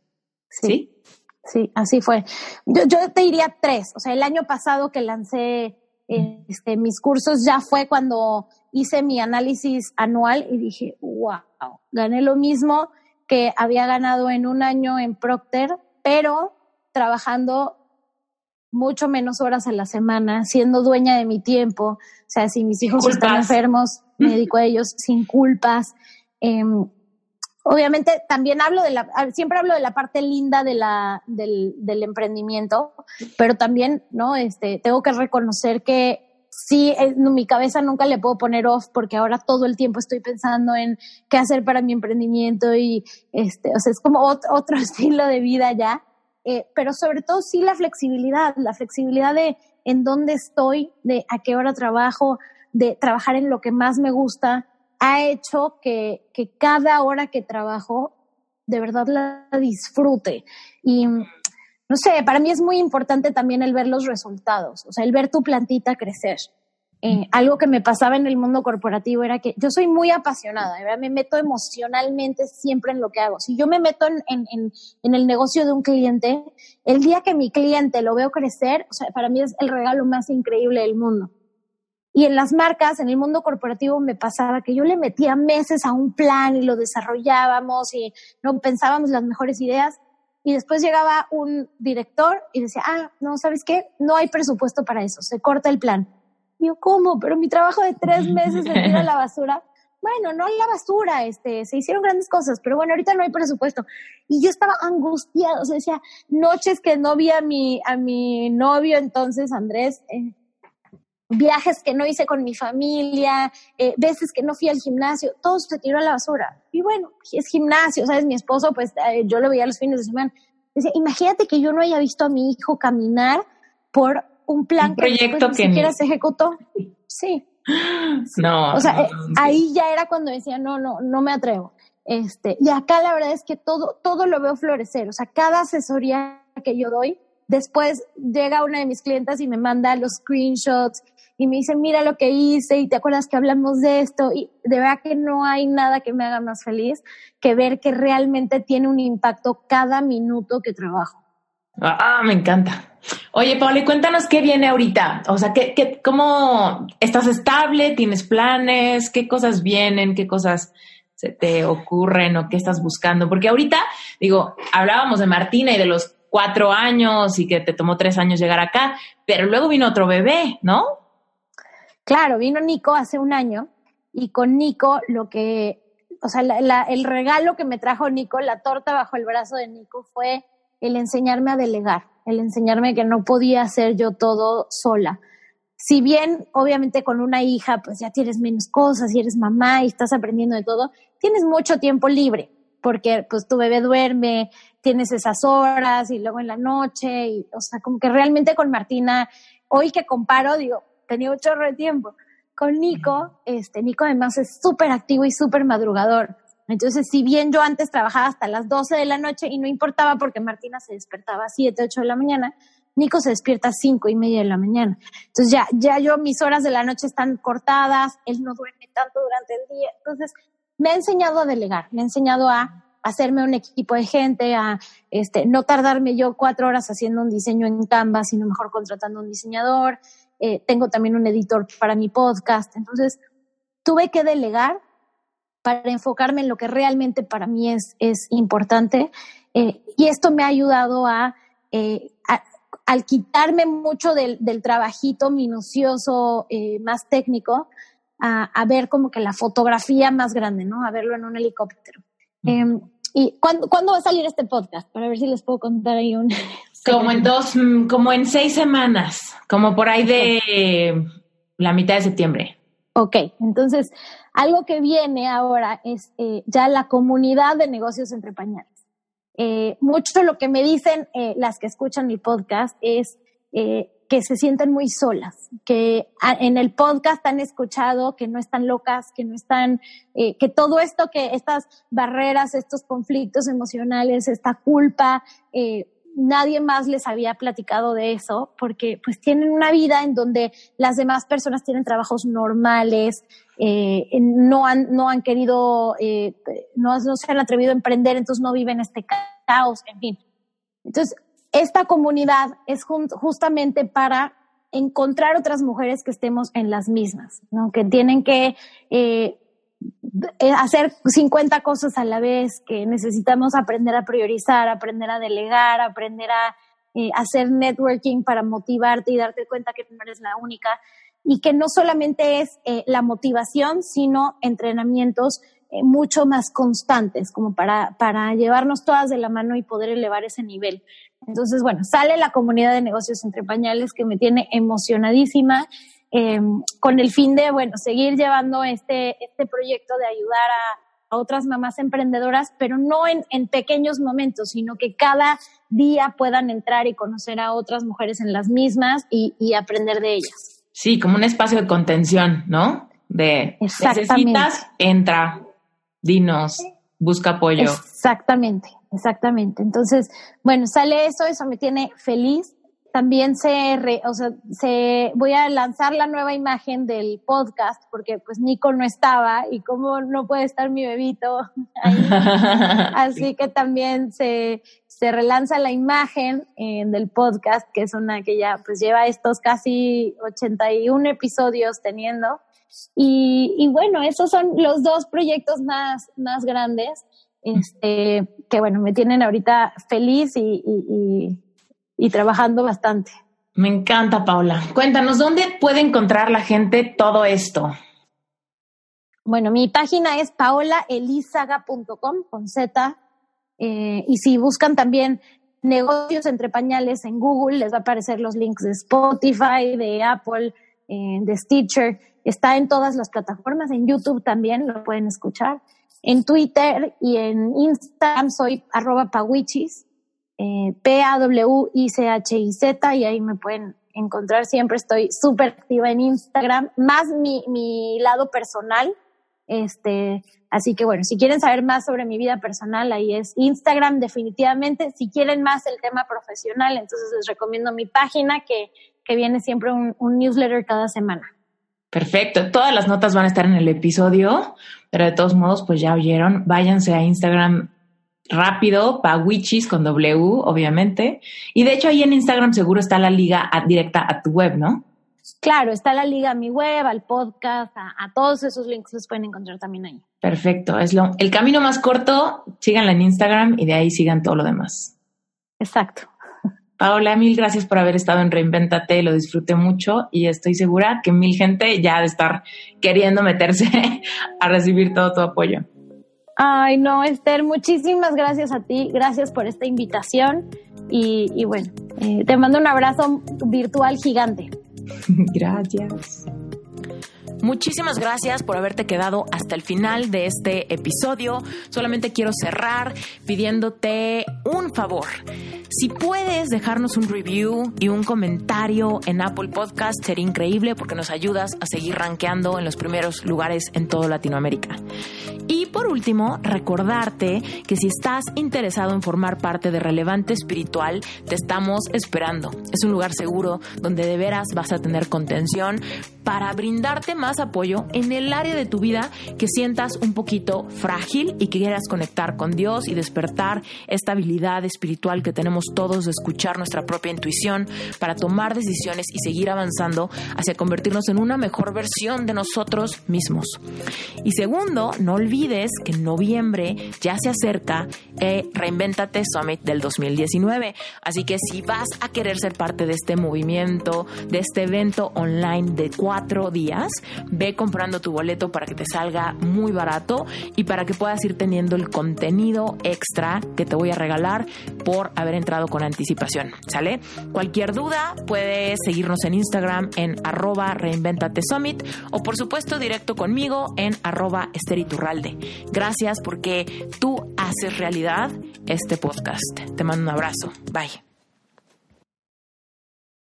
Sí. ¿Sí? así fue. Yo, yo, te diría tres. O sea, el año pasado que lancé este, mis cursos ya fue cuando hice mi análisis anual y dije, wow, gané lo mismo que había ganado en un año en Procter, pero trabajando mucho menos horas a la semana, siendo dueña de mi tiempo. O sea, si mis hijos están enfermos, me dedico a ellos sin culpas. Em, obviamente también hablo de la, siempre hablo de la parte linda de la, del, del emprendimiento, pero también, ¿no? Este, tengo que reconocer que sí, mi cabeza nunca le puedo poner off porque ahora todo el tiempo estoy pensando en qué hacer para mi emprendimiento y este, o sea, es como otro, estilo de vida ya. Eh, pero sobre todo sí la flexibilidad, la flexibilidad de en dónde estoy, de a qué hora trabajo, de trabajar en lo que más me gusta, ha hecho que, que cada hora que trabajo de verdad la disfrute. Y no sé, para mí es muy importante también el ver los resultados, o sea, el ver tu plantita crecer. Eh, algo que me pasaba en el mundo corporativo era que yo soy muy apasionada, me meto emocionalmente siempre en lo que hago. Si yo me meto en, en, en, el negocio de un cliente, el día que mi cliente lo veo crecer, o sea, para mí es el regalo más increíble del mundo. Y en las marcas, en el mundo corporativo, me pasaba que yo le metía meses a un plan y lo desarrollábamos y no pensábamos las mejores ideas y después llegaba un director y decía, ah, no, ¿sabes qué? No hay presupuesto para eso, se corta el plan. Y yo, ¿cómo? Pero mi trabajo de tres meses se tira a la basura. Bueno, no la basura, este, se hicieron grandes cosas, pero bueno, ahorita no hay presupuesto. Y yo estaba angustiada, o sea, decía, noches que no vi a mi, a mi novio entonces, Andrés, eh, viajes que no hice con mi familia, eh, veces que no fui al gimnasio, todo se tiró a la basura. Y bueno, es gimnasio, ¿sabes? Mi esposo, pues eh, yo lo veía los fines de semana. Decía, imagínate que yo no haya visto a mi hijo caminar por un plan que ni siquiera se ejecutó. Sí. No. O sea, eh, ahí ya era cuando decía, no, no, no me atrevo. Este, y acá la verdad es que todo, todo lo veo florecer. O sea, cada asesoría que yo doy, después llega una de mis clientas y me manda los screenshots y me dice, mira lo que hice y te acuerdas que hablamos de esto y de verdad que no hay nada que me haga más feliz que ver que realmente tiene un impacto cada minuto que trabajo. Ah, me encanta. Oye, Paula, cuéntanos qué viene ahorita. O sea, ¿qué, qué, ¿cómo estás estable? ¿Tienes planes? ¿Qué cosas vienen? ¿Qué cosas se te ocurren o qué estás buscando? Porque ahorita, digo, hablábamos de Martina y de los cuatro años y que te tomó tres años llegar acá, pero luego vino otro bebé, ¿no? Claro, vino Nico hace un año y con Nico lo que, o sea, el regalo que me trajo Nico, la torta bajo el brazo de Nico fue el enseñarme a delegar, el enseñarme que no podía hacer yo todo sola. Si bien, obviamente, con una hija, pues ya tienes menos cosas y eres mamá y estás aprendiendo de todo, tienes mucho tiempo libre, porque pues tu bebé duerme, tienes esas horas y luego en la noche, y, o sea, como que realmente con Martina, hoy que comparo, digo, tenía un chorro de tiempo. Con Nico, este, Nico además es súper activo y súper madrugador. Entonces, si bien yo antes trabajaba hasta las 12 de la noche y no importaba porque Martina se despertaba a 7, 8 de la mañana, Nico se despierta a 5 y media de la mañana. Entonces ya, ya yo, mis horas de la noche están cortadas, él no duerme tanto durante el día. Entonces, me ha enseñado a delegar, me ha enseñado a hacerme un equipo de gente, a este, no tardarme yo cuatro horas haciendo un diseño en Canva, sino mejor contratando un diseñador, eh, tengo también un editor para mi podcast. Entonces, tuve que delegar para enfocarme en lo que realmente para mí es, es importante. Eh, y esto me ha ayudado a, eh, al quitarme mucho del, del trabajito minucioso, más técnico, a, a, ver como que la fotografía más grande, ¿no? A verlo en un helicóptero. Em, ¿Y cuándo, cuándo va a salir este podcast? Para ver si les puedo contar ahí un... Como en dos, como en seis semanas, como por ahí de la mitad de septiembre. Ok, entonces algo que viene ahora es eh, ya la comunidad de negocios entre pañales. Eh, mucho lo que me dicen eh, las que escuchan mi podcast es que que se sienten muy solas, que en el podcast han escuchado que no están locas, que no están, eh, que todo esto, que estas barreras, estos conflictos emocionales, esta culpa, eh, nadie más les había platicado de eso, porque pues tienen una vida en donde las demás personas tienen trabajos normales, eh, no, han, no han querido, eh, no, no se han atrevido a emprender, entonces no viven este caos, en fin. Entonces, esta comunidad es justamente para encontrar otras mujeres que estemos en las mismas, ¿no? que tienen que eh, hacer 50 cosas a la vez, que necesitamos aprender a priorizar, aprender a delegar, aprender a eh, hacer networking para motivarte y darte cuenta que no eres la única y que no solamente es eh, la motivación, sino entrenamientos eh, mucho más constantes, como para, para llevarnos todas de la mano y poder elevar ese nivel. Entonces, bueno, sale la comunidad de negocios entre pañales que me tiene emocionadísima eh, con el fin de, bueno, seguir llevando este, este proyecto de ayudar a, otras mamás emprendedoras, pero no en, en, pequeños momentos, sino que cada día puedan entrar y conocer a otras mujeres en las mismas y, y aprender de ellas. Sí, como un espacio de contención, ¿no? De necesitas, entra, dinos, busca apoyo. Exactamente, exactamente. Entonces, bueno, sale eso, eso me tiene feliz. También se, o sea, se, voy a lanzar la nueva imagen del podcast porque pues Nico no estaba y como no puede estar mi bebito ahí. Así que también se, se relanza la imagen eh, del podcast, que es una que ya pues lleva estos casi 81 episodios teniendo. Y, y bueno, esos son los dos proyectos más, más grandes, este, que bueno, me tienen ahorita feliz y, y, y trabajando bastante. Me encanta, Paula. Cuéntanos, ¿dónde puede encontrar la gente todo esto? Bueno, mi página es paolaelizaga.com con Z. Eh, y si buscan también negocios entre pañales en Google, les va a aparecer los links de Spotify, de Apple, eh, de Stitcher. Está en todas las plataformas, en YouTube también lo pueden escuchar. En Twitter y en Instagram soy arroba pawichis, eh, P-A-W-I-C-H-I-Z, y ahí me pueden encontrar. Siempre estoy súper activa en Instagram, más mi, mi lado personal. Este, así que bueno, si quieren saber más sobre mi vida personal, ahí es Instagram definitivamente. Si quieren más el tema profesional, entonces les recomiendo mi página que, que viene siempre un, un newsletter cada semana. Perfecto. Todas las notas van a estar en el episodio, pero de todos modos, pues ya oyeron, váyanse a Instagram rápido, Pawichis con W, obviamente. Y de hecho ahí en Instagram seguro está la liga directa a tu web, ¿no? Claro, está la liga a mi web, al podcast, a, todos esos links los pueden encontrar también ahí. Perfecto, es lo, el camino más corto, síganla en Instagram y de ahí sigan todo lo demás. Exacto. Paola, mil gracias por haber estado en Reinventate, lo disfruté mucho y estoy segura que mil gente ya de estar queriendo meterse a recibir todo tu apoyo. Ay, no, Esther, muchísimas gracias a ti, gracias por esta invitación y, bueno, eh, te mando un abrazo virtual gigante. gracias. Muchísimas gracias por haberte quedado hasta el final de este episodio. Solamente quiero cerrar pidiéndote un favor. Si puedes dejarnos un review y un comentario en Apple Podcast, sería increíble porque nos ayudas a seguir rankeando en los primeros lugares en toda Latinoamérica. Y por último, recordarte que si estás interesado en formar parte de Relevante Espiritual, te estamos esperando. Es un lugar seguro donde de veras vas a tener contención para brindarte apoyo en el área de tu vida que sientas un poquito frágil y que quieras conectar con Dios y despertar esta habilidad espiritual que tenemos todos de escuchar nuestra propia intuición para tomar decisiones y seguir avanzando hacia convertirnos en una mejor versión de nosotros mismos. Y segundo, no olvides que en noviembre ya se acerca eh, Reinventate Summit del 2019. Así que si vas a querer ser parte de este movimiento, de este evento online de cuatro días, ve comprando tu boleto para que te salga muy barato y para que puedas ir teniendo el contenido extra que te voy a regalar por haber entrado con anticipación. ¿Sale? Cualquier duda puedes seguirnos en Instagram en arroba reinventate summit o por supuesto directo conmigo en arroba esteriturralde. Gracias porque tú haces realidad este podcast. Te mando un abrazo. Bye.